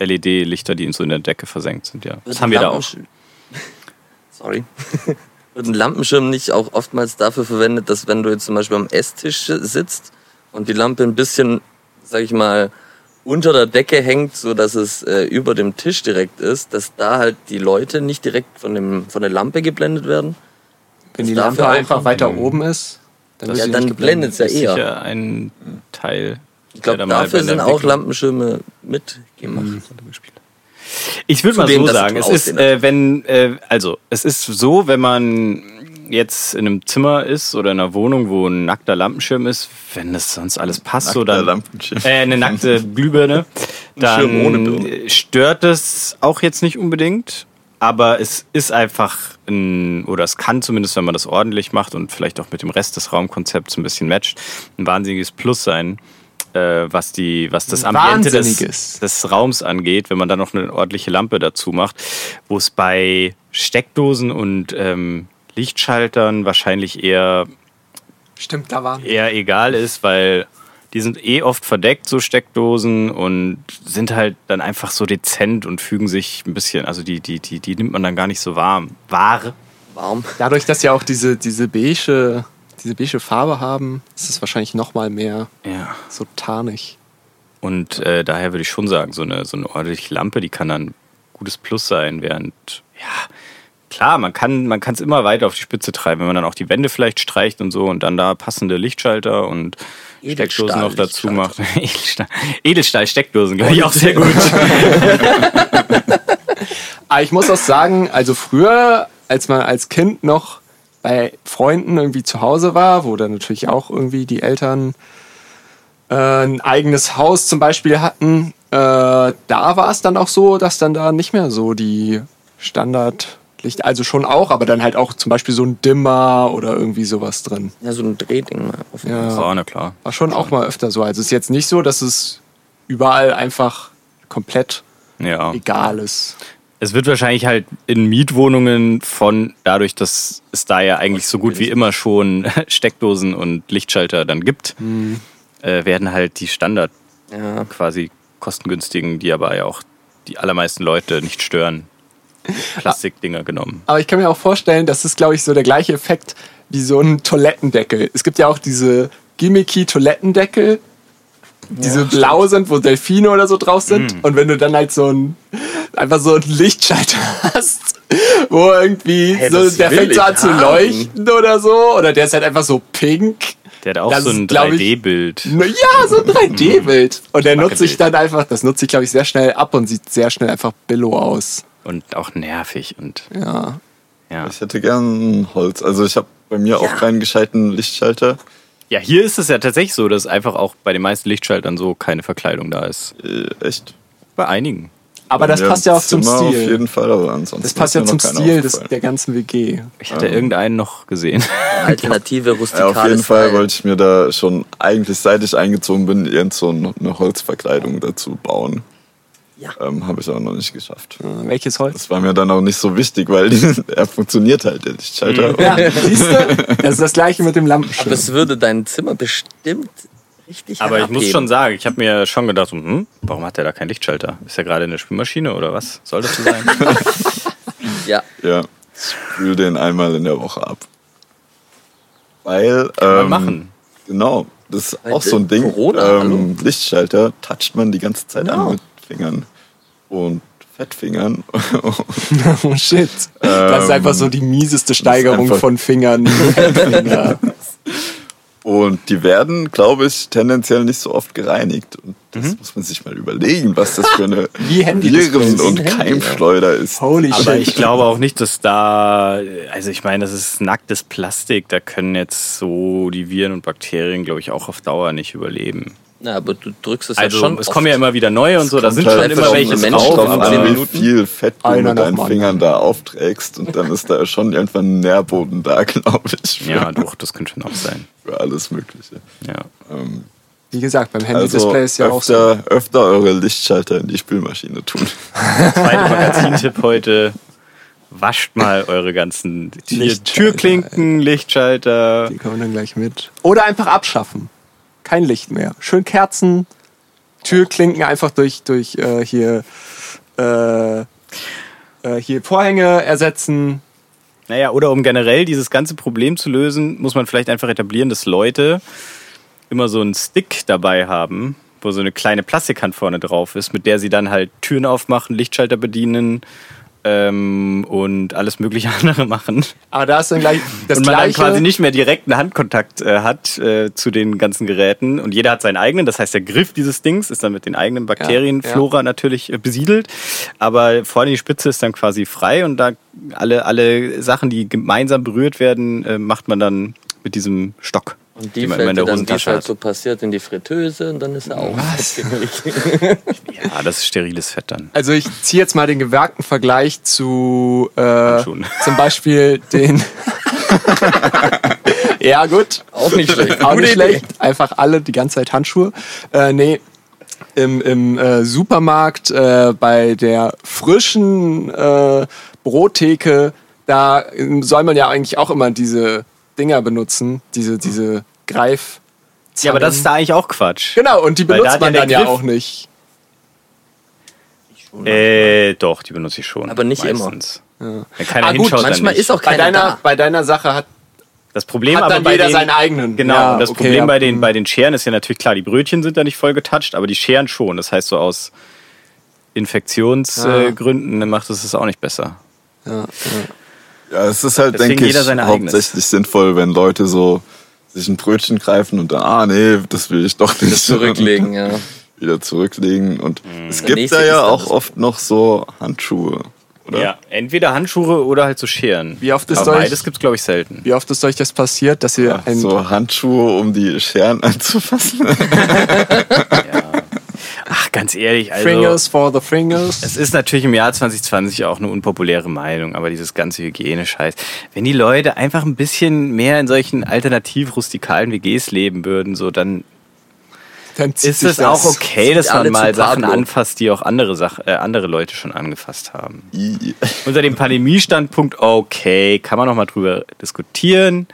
LED-Lichter, die in so in der Decke versenkt sind, ja. Das haben wir da auch. <laughs> Sorry. <laughs> Wird ein Lampenschirm nicht auch oftmals dafür verwendet, dass wenn du jetzt zum Beispiel am Esstisch sitzt und die Lampe ein bisschen, sag ich mal, unter der Decke hängt, so dass es äh, über dem Tisch direkt ist, dass da halt die Leute nicht direkt von, dem, von der Lampe geblendet werden? wenn die Lampe einfach weiter oben ist, dann, Ja, sie dann blendet es ja ist eher. sicher ein Teil. Ich glaube, dafür sind auch Lampenschirme mitgemacht. Ich würde mal so sagen, es ist, äh, wenn, äh, also, es ist so, wenn man jetzt in einem Zimmer ist oder in einer Wohnung, wo ein nackter Lampenschirm ist, wenn das sonst alles passt, so Nackter dann. Lampenschirm. Äh, eine nackte <laughs> Glühbirne, Schirm ohne dann stört es auch jetzt nicht unbedingt. Aber es ist einfach ein, oder es kann zumindest, wenn man das ordentlich macht und vielleicht auch mit dem Rest des Raumkonzepts ein bisschen matcht, ein wahnsinniges Plus sein, äh, was, die, was das Ambiente des, des Raums angeht, wenn man dann noch eine ordentliche Lampe dazu macht, wo es bei Steckdosen und ähm, Lichtschaltern wahrscheinlich eher, Stimmt, da war. eher egal ist, weil die sind eh oft verdeckt, so Steckdosen, und sind halt dann einfach so dezent und fügen sich ein bisschen, also die, die, die, die nimmt man dann gar nicht so warm. Wahr. Warm. Dadurch, dass ja auch diese, diese beige, diese beige Farbe haben, ist es wahrscheinlich noch mal mehr Ja. so tarnig. Und äh, daher würde ich schon sagen, so eine, so eine ordentliche Lampe, die kann dann ein gutes Plus sein, während, ja, klar, man kann man es immer weiter auf die Spitze treiben, wenn man dann auch die Wände vielleicht streicht und so und dann da passende Lichtschalter und Steckdosen noch dazu macht. <laughs> Edelstahl, Edelstahl-Steckdosen, glaube ich auch sehr gut. <laughs> Aber ich muss auch sagen, also früher, als man als Kind noch bei Freunden irgendwie zu Hause war, wo dann natürlich auch irgendwie die Eltern äh, ein eigenes Haus zum Beispiel hatten, äh, da war es dann auch so, dass dann da nicht mehr so die Standardlicht, also schon auch, aber dann halt auch zum Beispiel so ein Dimmer oder irgendwie sowas drin. Ja, so ein Drehding mal. Auf Ja. Na klar. War schon auch mal öfter so. Also es ist jetzt nicht so, dass es überall einfach komplett Ja. egal ist. Es wird wahrscheinlich halt in Mietwohnungen von, dadurch, dass es da ja eigentlich so gut wie immer schon <laughs> Steckdosen und Lichtschalter dann gibt, äh, werden halt die Standard Ja. quasi kostengünstigen, die aber ja auch die allermeisten Leute nicht stören, <laughs> Plastikdinger genommen. Aber ich kann mir auch vorstellen, das ist, glaube ich, so der gleiche Effekt wie so ein Toilettendeckel. Es gibt ja auch diese gimmicky Toilettendeckel, die so blau sind, wo Delfine oder so drauf sind. Und wenn du dann halt so ein, einfach so einen Lichtschalter <laughs> hast, wo irgendwie Hey, so, der fängt so ich an zu haben. leuchten oder so, oder der ist halt einfach so pink. Der hat auch Das so ein glaub ich, 3D-Bild. Na Ja, so ein 3D-Bild. Und der nutzt sich Wackelbild. dann einfach, das nutzt sich, glaube ich, sehr schnell ab und sieht sehr schnell einfach billow aus. Und auch nervig und Ja. ja. Ich hätte gern Holz. Also ich habe bei mir auch Ja. keinen gescheiten Lichtschalter. Ja, hier ist es ja tatsächlich so, dass einfach auch bei den meisten Lichtschaltern so keine Verkleidung da ist. Äh, echt. Bei einigen. Aber das Ja, passt ja auch zum Zimmer Auf Stil. jeden Fall, aber ansonsten. Das passt ja zum Stil des, der ganzen WG. Ich hatte irgendeinen noch gesehen. <laughs> Alternative Ja, rustikale auf jeden Fall Style. wollte ich mir da schon eigentlich, seit ich eingezogen bin, irgend so eine Holzverkleidung dazu bauen. Ja. Ähm, Habe ich aber noch nicht geschafft. Äh, Welches Holz? Das war mir dann auch nicht so wichtig, weil <laughs> er funktioniert halt, der Lichtschalter. Ja, siehst du? <laughs> Das ist das gleiche mit dem Aber Lampenschirm. es würde dein Zimmer bestimmt Richtig Aber ich muss schon sagen, ich habe mir schon gedacht, so, hm, warum hat der da keinen Lichtschalter? Ist er gerade in der Spülmaschine oder was? Soll das so sein? <laughs> Ja, Ja, spül den einmal in der Woche ab. Weil, man ähm, machen. Genau, das ist Weil, auch so ein Ding. Corona, ähm, Lichtschalter toucht man die ganze Zeit Genau. an mit Fingern und Fettfingern. <laughs> Oh shit. das ist Ähm, einfach so die mieseste Steigerung von Fingern. <laughs> Und die werden, glaube ich, tendenziell nicht so oft gereinigt. Und das Mhm. muss man sich mal überlegen, was das für eine. <laughs> Viren- und Keimschleuder ist. Holy Aber shit. ich glaube auch nicht, dass da, also ich meine, das ist nacktes Plastik, da können jetzt so die Viren und Bakterien, glaube ich, auch auf Dauer nicht überleben. Na, aber du drückst es Also ja schon. es oft. kommen ja immer wieder neue und so, da sind halt schon immer welche drauf. drauf an, wie viel Fett du Einer mit deinen. Fingern da aufträgst. Und dann ist da schon irgendwann ein Nährboden da, <laughs> glaube ich. Ja, doch, das könnte schon auch sein. für alles Mögliche. Ja. Ähm, Wie gesagt, beim also Handy-Display ist ja auch so. öfter, öfter eure Lichtschalter in die Spülmaschine tun. <laughs> Zweiter Magazintipp heute. Wascht mal eure ganzen Lichtschalter, Türklinken, Lichtschalter. Die kommen dann gleich mit. Oder einfach abschaffen. Kein Licht mehr. Schön Kerzen, Türklinken einfach durch, durch äh, hier, äh, äh, hier Vorhänge ersetzen. Naja, oder um generell dieses ganze Problem zu lösen, muss man vielleicht einfach etablieren, dass Leute immer so einen Stick dabei haben, wo so eine kleine Plastikhand vorne drauf ist, mit der sie dann halt Türen aufmachen, Lichtschalter bedienen ähm, und alles mögliche <laughs> andere machen. Aber da ist dann gleich <laughs> das und man dann gleiche. quasi nicht mehr direkten Handkontakt äh, hat äh, zu den ganzen Geräten. Und jeder hat seinen eigenen. Das heißt, der Griff dieses Dings ist dann mit den eigenen Bakterienflora natürlich äh, besiedelt. Aber vorne die Spitze ist dann quasi frei und da alle, alle Sachen, die gemeinsam berührt werden, äh, macht man dann mit diesem Stock. Und die immer fällt der dann, halt hat. so passiert, in die Fritteuse und dann ist er auch fettgängig. <laughs> Ja, das ist steriles Fett dann. Also ich ziehe jetzt mal den gewagten Vergleich zu äh, Handschuhen. <laughs> zum Beispiel den. <laughs> ja gut, Auch nicht schlecht. auch nicht schlecht. Einfach alle die ganze Zeit Handschuhe. Äh, nee, im, im äh, Supermarkt äh, bei der frischen äh, Brottheke, da ähm, soll man ja eigentlich auch immer diese Dinger benutzen, diese, diese Greif. Ja, aber das ist da eigentlich auch Quatsch. Genau, und die da benutzt ja man der dann ja Griff- auch nicht. Äh, doch, die benutze ich schon. Aber nicht meistens. immer. Wenn keiner Ah, gut, hinschaut, dann Manchmal ist auch Bei keiner deiner, da. bei deiner Sache hat Das Problem Hat aber dann bei jeder den, seinen eigenen. Genau, Ja, und das okay, Problem ja. bei, den, Mhm. bei den Scheren ist ja natürlich klar, die Brötchen sind da nicht voll getatscht, aber die Scheren schon. Das heißt, so aus Infektionsgründen macht es es auch nicht besser. ja, Ja, es ist halt, Deswegen denke ich, hauptsächlich sinnvoll, wenn Leute so sich ein Brötchen greifen und dann, ah nee, das will ich doch nicht. Das zurücklegen, <laughs> ja. Wieder zurücklegen. Und Mhm. es gibt da ja auch oft noch so Handschuhe. Oder? Ja, entweder Handschuhe oder halt so Scheren. Wie oft ist aber euch- beides gibt's glaube ich selten. Wie oft ist euch das passiert, dass ihr Ja, ein so Handschuhe, um die Scheren <laughs> anzufassen. <laughs> Ach, ganz ehrlich, also Fingers for the Fingers? es ist natürlich im Jahr 2020 auch eine unpopuläre Meinung, aber dieses ganze Hygiene-Scheiß, wenn die Leute einfach ein bisschen mehr in solchen alternativ rustikalen WGs leben würden, so dann Dann ist es auch okay, dass man mal Sachen anfasst, die auch andere, Sach äh, andere Leute schon angefasst haben. I. Unter dem Pandemiestandpunkt, okay, kann man noch mal drüber diskutieren.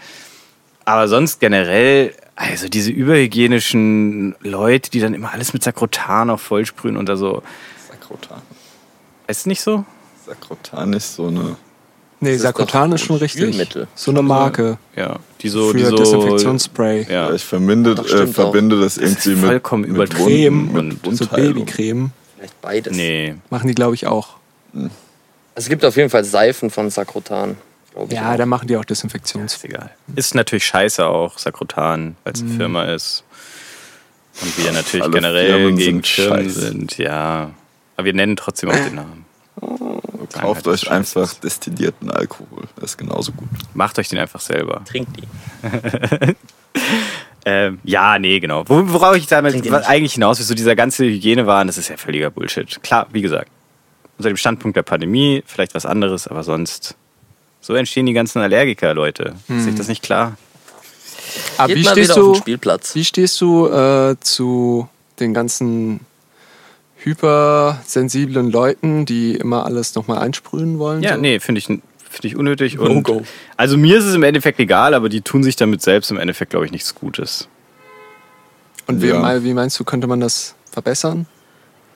Aber sonst generell, also diese überhygienischen Leute, die dann immer alles mit Sakrotan auch vollsprühen und da so. Sakrotan. Ist nicht so? Sakrotan ist so eine. Nee, ist Sakrotan doch ist schon richtig. Spülmittel. So eine Marke Ja. Die so, für die so, Desinfektionsspray. Ja. Ich verbinde, Doch, äh, verbinde das irgendwie mit, vollkommen mit übertrieben Wunden, und mit So. Babycreme. Vielleicht beides. Nee. Machen die, glaube ich, auch. Also es gibt auf jeden Fall Seifen von Sakrotan. Glaub ich Ja, auch. da machen die auch Ist Desinfektionsspray. egal. Ist natürlich scheiße auch, Sakrotan, weil es eine Firma ist. Und wir natürlich Alle generell Firmen gegen Firmen scheiße. sind, ja. Aber wir nennen trotzdem auch den Namen. Kauft halt, euch es scheiße einfach ist. destillierten Alkohol. Das ist genauso gut. Macht euch den einfach selber. Trinkt die. <laughs> Ähm, ja, nee, genau. Wo- Worauf ich damit eigentlich hinaus will, so dieser ganze Hygienewahn, das ist ja völliger Bullshit. Klar, wie gesagt, unter dem Standpunkt der Pandemie vielleicht was anderes, aber sonst, so entstehen die ganzen Allergiker, Leute. Ist euch das nicht klar? Aber Geht wie mal stehst, wieder auf du, wie stehst du äh, zu den ganzen hypersensiblen Leuten, die immer alles nochmal einsprühen wollen? Ja, so? nee, finde ich, find ich unnötig. No Und go. also mir ist es im Endeffekt egal, aber die tun sich damit selbst im Endeffekt, glaube ich, nichts Gutes. Und Ja. wie meinst du, könnte man das verbessern?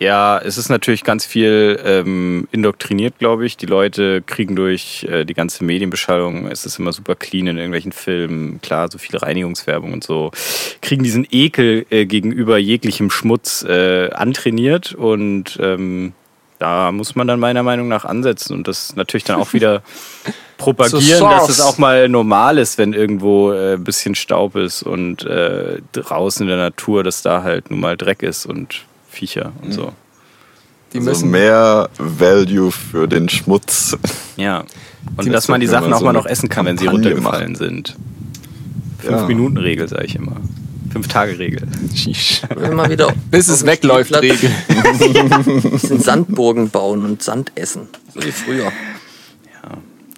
Ja, es ist natürlich ganz viel ähm, indoktriniert, glaube ich. Die Leute kriegen durch äh, die ganze Medienbeschallung, es ist immer super clean in irgendwelchen Filmen, klar, so viel Reinigungswerbung und so, kriegen diesen Ekel äh, gegenüber jeglichem Schmutz äh, antrainiert und ähm, da muss man dann meiner Meinung nach ansetzen und das natürlich dann auch wieder <laughs> propagieren, So dass es auch mal normal ist, wenn irgendwo äh, ein bisschen Staub ist und äh, draußen in der Natur, dass da halt nun mal Dreck ist und Viecher und so. Die Also müssen mehr Value für den Schmutz. Ja. <laughs> Und Die dass man die Sachen man auch so mal noch essen kann, wenn sie Kampagne runtergefallen sind. Ja. Fünf-Minuten-Regel, sage ich immer. Fünf-Tage-Regel. <laughs> Immer wieder <laughs> bis es wegläuft, Regel. sind Sandburgen bauen und Sand essen. So wie früher.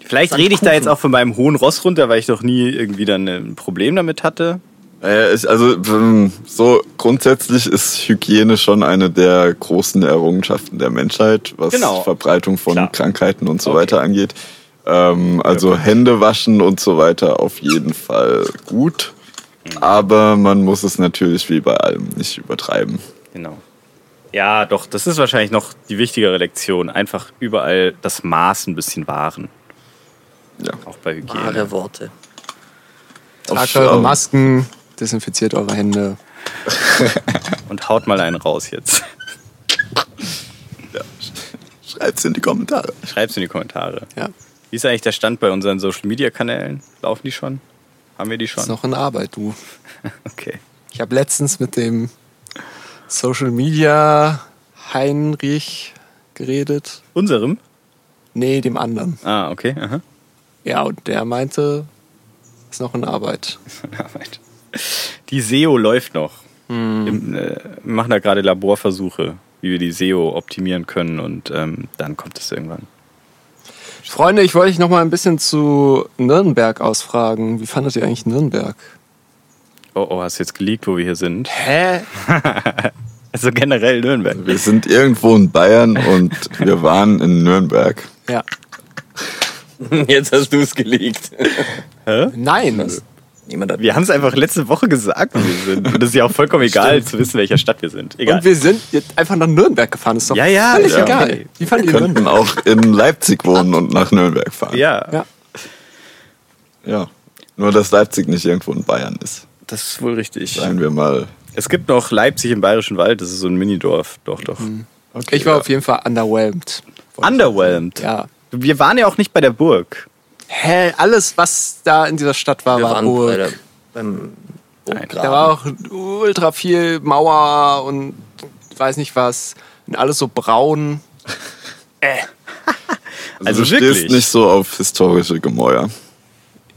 Vielleicht rede ich da jetzt auch von meinem hohen Ross runter, weil ich doch nie irgendwie dann ein Problem damit hatte. Äh, ich, also ähm, so grundsätzlich ist Hygiene schon eine der großen Errungenschaften der Menschheit, was Genau. Verbreitung von Klar. Krankheiten und so Okay. weiter angeht. Ähm, also Hände waschen und so weiter auf jeden Fall gut. Mhm. Aber man muss es natürlich wie bei allem nicht übertreiben. Genau. Ja, doch, das ist wahrscheinlich noch die wichtigere Lektion. Einfach überall das Maß ein bisschen wahren. Ja. Auch bei Hygiene. Wahre Worte. Tragt eure Masken, desinfiziert eure Hände. <laughs> Und haut mal einen raus jetzt. Ja. Schreibt's in die Kommentare. Schreib's in die Kommentare. Ja, Wie ist eigentlich der Stand bei unseren Social-Media-Kanälen? Laufen die schon? Haben wir die schon? ist noch in Arbeit, du. <laughs> Okay. Ich habe letztens mit dem Social Media Heinrich geredet. Unserem? Nee, dem anderen. Ah, okay. Aha. Ja, und der meinte, ist noch in Arbeit. Arbeit. <laughs> Die SEO läuft noch. Im, äh, wir machen da gerade Laborversuche, wie wir die SEO optimieren können und ähm, dann kommt es irgendwann. Freunde, ich wollte euch noch mal ein bisschen zu Nürnberg ausfragen. Wie fandet ihr eigentlich Nürnberg? Oh, oh, hast du jetzt geleakt, wo wir hier sind? Hä? <laughs> Also generell Nürnberg. Wir sind irgendwo in Bayern und wir waren in Nürnberg. Ja. <laughs> Jetzt hast du es geleakt. Nein. Niemand hat Wir haben es einfach letzte Woche gesagt, wo wir sind. Und es ist ja auch vollkommen egal zu wissen, welcher Stadt wir sind. Egal. Und wir sind jetzt einfach nach Nürnberg gefahren. Ist doch Ja, ja, völlig ja, egal. okay. Wir könnten Nürnberg? auch in Leipzig wohnen und nach Nürnberg fahren. ja, Ja. Ja. Nur, dass Leipzig nicht irgendwo in Bayern ist. das ist wohl richtig. Seien wir mal. Es gibt noch Leipzig im Bayerischen Wald, das ist so ein Minidorf. Doch, doch. Okay, Ich war ja. auf jeden Fall underwhelmed. Underwhelmed. Ja. Wir waren ja auch nicht bei der Burg. Hä, alles, was da in dieser Stadt war, Wir war waren Burg. bei der, beim Burggraben. Da war auch ultra viel Mauer und weiß nicht was. Und alles so braun. <laughs> Also, Also du wirklich? stehst nicht so auf historische Gemäuer.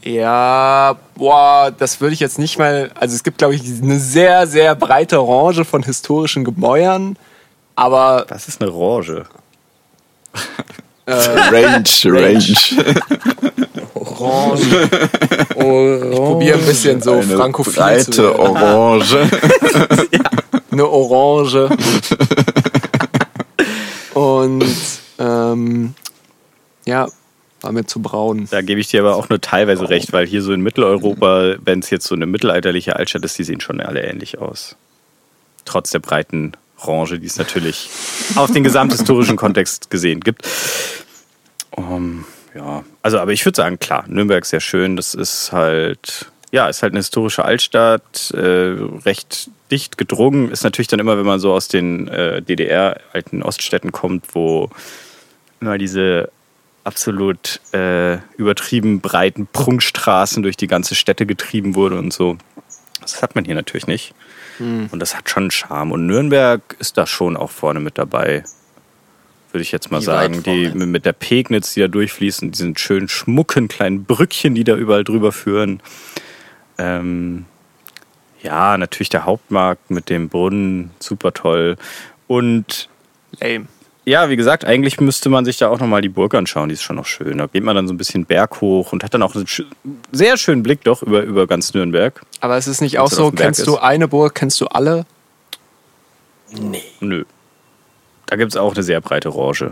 Ja, boah, das würde ich jetzt nicht mal. Also es gibt, glaube ich, eine sehr, sehr breite Range von historischen Gemäuern. Aber Was ist eine Orange? Range, Range. <laughs> Orange. <laughs> Orange. probier ein bisschen so Eine frankophil zu breite werden. Orange. <laughs> Eine Orange. Und ähm, ja, war mir zu braun. Da gebe ich dir aber auch nur teilweise recht, weil hier so in Mitteleuropa, wenn es jetzt so eine mittelalterliche Altstadt ist, die sehen schon alle ähnlich aus. Trotz der breiten Orange, die es natürlich auf den gesamthistorischen Kontext gesehen gibt. Um, ja, also, aber ich würde sagen, klar, Nürnberg ist sehr schön. Das ist halt, ja, ist halt eine historische Altstadt, äh, recht dicht gedrungen. Ist natürlich dann immer, wenn man so aus den äh, DDR-alten Oststädten kommt, wo immer diese absolut äh, übertrieben breiten Prunkstraßen durch die ganze Städte getrieben wurde und so. Das hat man hier natürlich nicht. Und das hat schon einen Charme. Und Nürnberg ist da schon auch vorne mit dabei, würde ich jetzt mal weit sagen. Die mit der Pegnitz, die da durchfließen, diesen schönen schmucken kleinen Brückchen, die da überall drüber führen. Ähm, ja, natürlich der Hauptmarkt mit dem Brunnen, super toll. Und Lame. ja, wie gesagt, eigentlich müsste man sich da auch nochmal die Burg anschauen, die ist schon noch schön. Da geht man dann so ein bisschen berghoch und hat dann auch einen sch- sehr schönen Blick doch über, über ganz Nürnberg. Aber es ist nicht auch so, kennst ist. du eine Burg, kennst du alle? Nee. Nö. Da gibt es auch eine sehr breite Range.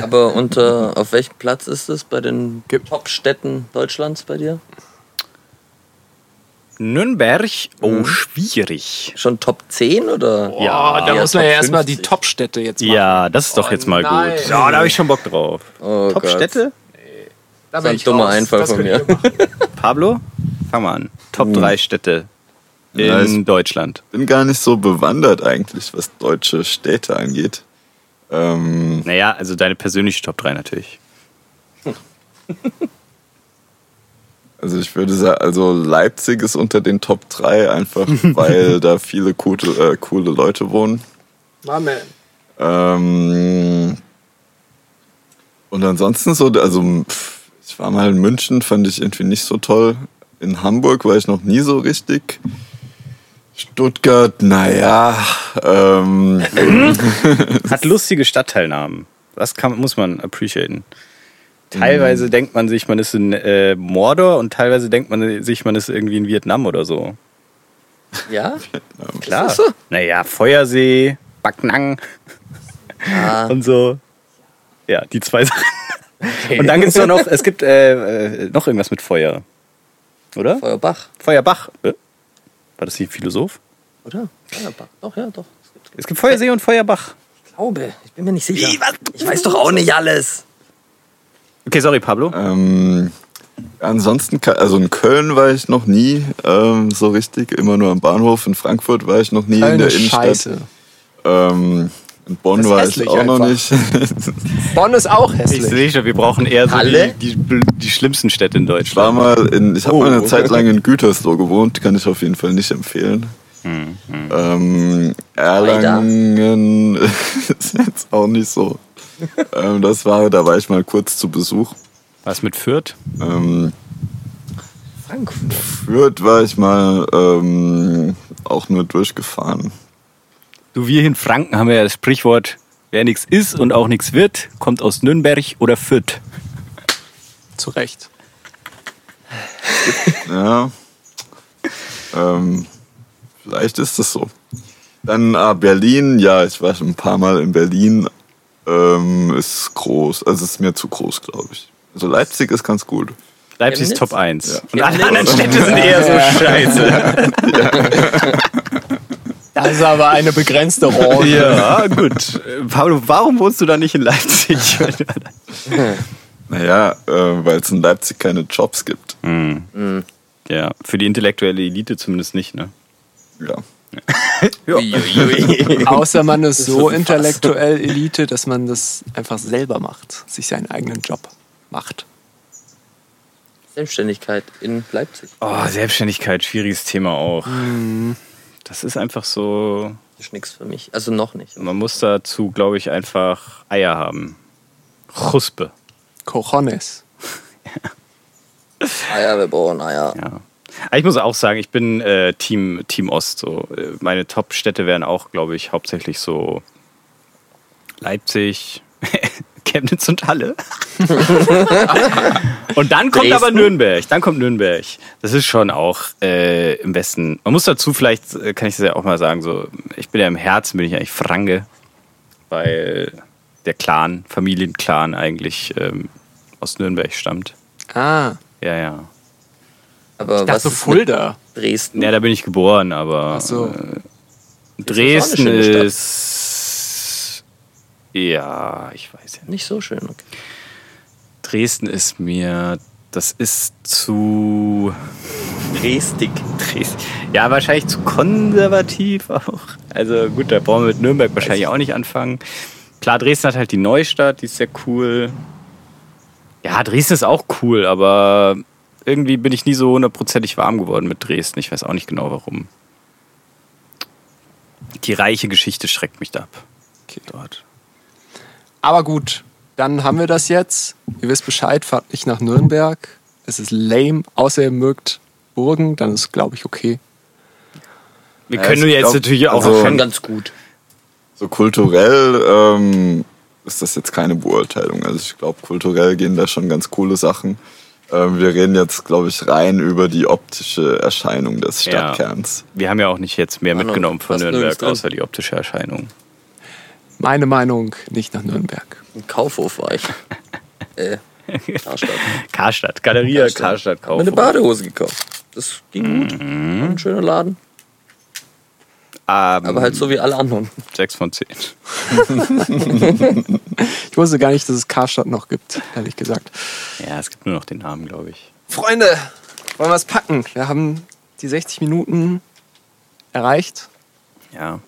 Aber unter, auf welchem Platz ist es bei den Top-Städten Deutschlands bei dir? Nürnberg, oh, schwierig. Schon Top 10 oder? Ja, da muss man ja erstmal die 50? Top-Städte jetzt machen. Ja, das ist doch Oh, jetzt mal nein. gut. Ja, da habe ich schon Bock drauf. Oh. Top-Städte? Da Das ist ein dummer raus. Einfall Das von mir. <laughs> Pablo, fang mal an. Top 3 Städte in Ja, ich- Deutschland. Bin gar nicht so bewandert eigentlich, was deutsche Städte angeht. Ähm, Naja, also deine persönliche Top 3 natürlich. <laughs> also ich würde sagen, also Leipzig ist unter den Top 3 einfach, <laughs> weil da viele coole, äh, coole Leute wohnen. Man. Ähm, und ansonsten so, also pff, ich war mal in München, fand ich irgendwie nicht so toll. In Hamburg war ich noch nie so richtig. Stuttgart, naja, ähm, <laughs> Hat lustige Stadtteilnamen. Das kann, muss man appreciaten. Teilweise denkt man sich, man ist in äh, Mordor und teilweise denkt man sich, man ist irgendwie in Vietnam oder so. Ja? Klar. Ist das so? Naja, Feuersee, Backnang Ah, und so. Ja, die zwei Sachen. Und dann gibt es doch noch, es gibt äh, äh, noch irgendwas mit Feuer. Oder? Feuerbach, Feuerbach. Äh? War das nicht ein Philosoph? oder? Feuerbach. Doch, ja, doch. Es gibt- Es gibt Feuersee und Feuerbach. Ich glaube, ich bin mir nicht sicher. Ich weiß doch auch nicht alles. Okay, sorry, Pablo. ähm, ansonsten, also in Köln war ich noch nie ähm, so richtig, immer nur am Bahnhof. In Frankfurt war ich noch nie in Köln der Innenstadt. scheiße. Ähm, in Bonn war ich auch noch einfach. nicht. <laughs> Bonn ist auch Ich hässlich. sehe schon, wir brauchen eher so die, die, die schlimmsten Städte in Ich war Deutschland. mal in, ich habe Oh. mal eine Zeit lang in Gütersloh gewohnt, kann ich auf jeden Fall nicht empfehlen. Hm, Ähm, Erlangen <laughs> ist jetzt auch nicht so. ähm, das war, da war ich mal kurz zu Besuch. Was mit Fürth? Ähm, Frankfurt. Fürth war ich mal ähm, auch nur durchgefahren. Du, wir in Franken haben ja das Sprichwort, wer nichts ist und auch nichts wird, kommt aus Nürnberg oder Fürth. Zu Recht. Ja. ähm, vielleicht ist es so. Dann ah, Berlin, ja, ich war schon ein paar Mal in Berlin. Ähm, ist groß, also ist mir zu groß, glaube ich. Also Leipzig ist ganz gut. Leipzig ist? Top 1. Ja. Und alle anderen Städte sind eher so scheiße. <laughs> Das ist aber eine begrenzte Range. ja, gut. Pablo, warum wohnst du da nicht in Leipzig? <laughs> Naja, äh, weil es in Leipzig keine Jobs gibt. ja, für die intellektuelle Elite zumindest nicht, ne? Ja. <laughs> Uiuiui. Außer man ist so intellektuell Elite, dass man das einfach selber macht, sich seinen eigenen Job macht. Selbstständigkeit in Leipzig. Oh, Selbstständigkeit, schwieriges Thema auch. Das ist einfach so, Das ist nichts für mich. Also noch nicht. man muss dazu, glaube ich, einfach Eier haben. Chuspe. Cojones. <laughs> Ah ja, wir brauchen Eier. Ja. Aber ich muss auch sagen, ich bin äh, Team, Team Ost. So. Äh, Meine Top-Städte wären auch, glaube ich, hauptsächlich so Leipzig, <laughs> Chemnitz und Halle. <laughs> und dann kommt aber Dresden? Nürnberg. Dann kommt Nürnberg. Das ist schon auch äh, im Westen. Man muss dazu vielleicht, äh, kann ich das ja auch mal sagen, so, ich bin ja im Herzen, bin ich eigentlich Franke, weil der Clan, Familienclan eigentlich ähm, aus Nürnberg stammt. Ah, Ja, ja. Aber ich was dachte ist mit Fulda. Dresden? Ja, da bin ich geboren, aber Ach so. äh, Dresden ist. Ja, ich weiß ja nicht. So schön. Okay. Dresden ist mir. Das ist zu. Dresdig. Dresden. Ja, wahrscheinlich zu konservativ auch. Also gut, da brauchen wir mit Nürnberg wahrscheinlich auch nicht anfangen. Klar, Dresden hat halt die Neustadt, die ist sehr cool. Ja, Dresden ist auch cool, aber irgendwie bin ich nie so hundertprozentig warm geworden mit Dresden. Ich weiß auch nicht genau warum. Die reiche Geschichte schreckt mich da ab. Okay. Dort. Aber gut, dann haben wir das jetzt. Ihr wisst Bescheid, fahrt nicht nach Nürnberg. Es ist lame, außer ihr mögt Burgen, dann ist glaube ich okay. Wir Ja, können nur jetzt glaub, natürlich auch also- Schon ganz gut. So kulturell ähm, ist das jetzt keine Beurteilung. Also ich glaube, kulturell gehen da schon ganz coole Sachen. Ähm, wir reden jetzt, glaube ich, rein über die optische Erscheinung des Ja. Stadtkerns. Wir haben ja auch nicht jetzt mehr mitgenommen von Nürnberg, außer die optische Erscheinung. Meine Meinung, nicht nach Nürnberg. Im Kaufhof war ich. <laughs> äh, Karstadt. Karstadt, Galeria Karstadt. Karstadt Hab mir eine. Badehose gekauft. das ging gut. Mhm. Ein schöner Laden. Ähm, Aber halt so wie alle anderen. 6 von 10. <laughs> Ich wusste gar nicht, dass es Karstadt noch gibt, ehrlich gesagt. Ja, es gibt nur noch den Namen, glaube ich. Freunde, wollen wir es packen? Wir haben die 60 Minuten erreicht. Ja.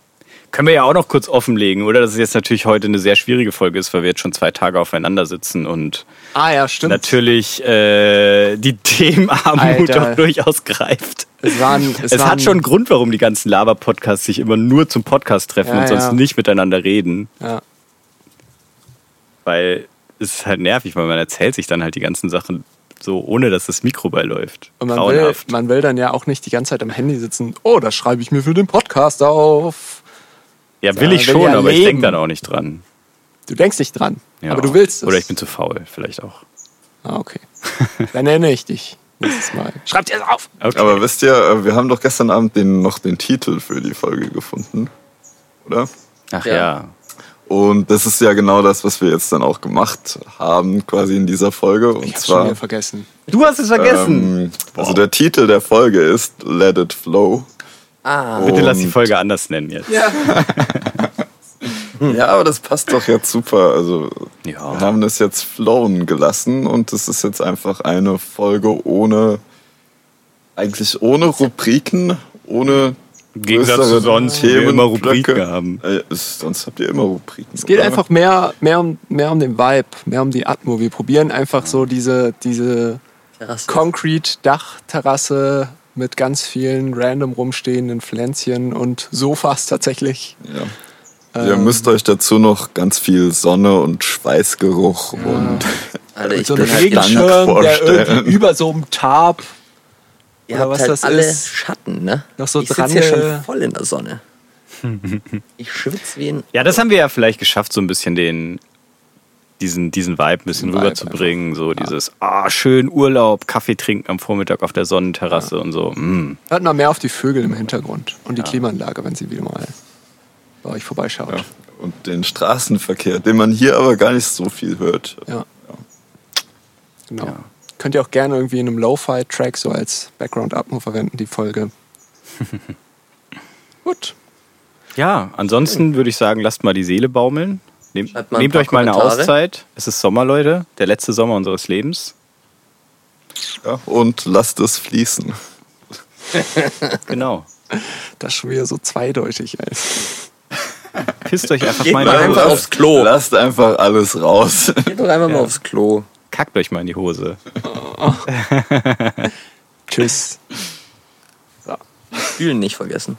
Können wir ja auch noch kurz offenlegen, oder? Dass es jetzt natürlich heute eine sehr schwierige Folge ist, weil wir jetzt schon zwei Tage aufeinander sitzen und Ah ja, natürlich äh, die <laughs> Themenarmut Alter. auch durchaus greift. Es, waren, es, Es, waren, hat schon einen Grund, warum die ganzen Laber-Podcasts sich immer nur zum Podcast treffen Ja, und sonst ja. nicht miteinander reden. Ja. Weil es ist halt nervig, weil man erzählt sich dann halt die ganzen Sachen so, ohne dass das Mikro beiläuft. Und man will, man will dann ja auch nicht die ganze Zeit am Handy sitzen. Oh, das schreibe ich mir für den Podcast auf. Ja, will ich schon, aber ich denke dann auch nicht dran. Du denkst nicht dran, Ja. aber du willst es. Oder ich bin zu faul, vielleicht auch. Ah, okay. <laughs> Dann erinnere ich dich nächstes Mal. Schreib dir das auf. Okay. Aber wisst ihr, äh, wir haben doch gestern Abend den, noch den Titel für die Folge gefunden, oder? Ach Ja. ja. Und das ist ja genau das, was wir jetzt dann auch gemacht haben, quasi in dieser Folge. Und Ich hab's schon zwar, wieder vergessen. Du hast es vergessen. ähm, also der Titel der Folge ist Let It Flow. Ah, Bitte lass die Folge anders nennen jetzt. Ja. <laughs> Ja, aber das passt doch jetzt super. Also Ja. wir haben das jetzt flowen gelassen und es ist jetzt einfach eine Folge ohne, eigentlich ohne Rubriken, ohne Im Gegensatz zu sonst, wo wir immer Rubriken haben. Äh, es- sonst habt ihr immer Rubriken. Es geht einfach mehr, mehr, um, mehr um den Vibe, mehr um die Atmo. Wir probieren einfach so diese, diese Terrasse. Concrete-Dachterrasse mit ganz vielen random rumstehenden Pflänzchen und Sofas tatsächlich. Ja. Ihr müsst euch dazu noch ganz viel Sonne und Schweißgeruch und <laughs> Alter, ich so ein bin halt Regenschirm, der vorstellen. irgendwie über so einem Tarp ihr oder habt was halt das alle ist. Schatten, ne? Noch so ich sitze dran, hier schon voll in der Sonne. <laughs> Ich schwitze wie ein... Ja, das haben wir ja vielleicht geschafft, so ein bisschen den, diesen, diesen Vibe ein bisschen Vibe rüberzubringen. So dieses, ah, schön Urlaub, Kaffee trinken am Vormittag auf der Sonnenterrasse und so. Mm. Hört mal mehr auf die Vögel im Hintergrund und die Klimaanlage, wenn sie wieder mal bei euch vorbeischaut. Ja. Und den Straßenverkehr, den man hier aber gar nicht so viel hört. Ja. Genau. Ja. Könnt ihr auch gerne irgendwie in einem Lo-Fi-Track so als Background-Atmo verwenden, die Folge. <laughs> Gut. Ja, ansonsten würde ich sagen, lasst mal die Seele baumeln. Ein nehmt euch mal eine Kommentare. Auszeit. Es ist Sommer, Leute. Der letzte Sommer unseres Lebens. Ja, und lasst es fließen. <laughs> Genau. Das ist schon wieder so zweideutig, ey. <laughs> Pisst euch einfach Geht mal mal in die Hose. aufs Klo. Lasst einfach alles raus. Geht doch einfach mal aufs Klo. Kackt euch mal in die Hose. <laughs> Tschüss. Spülen nicht vergessen.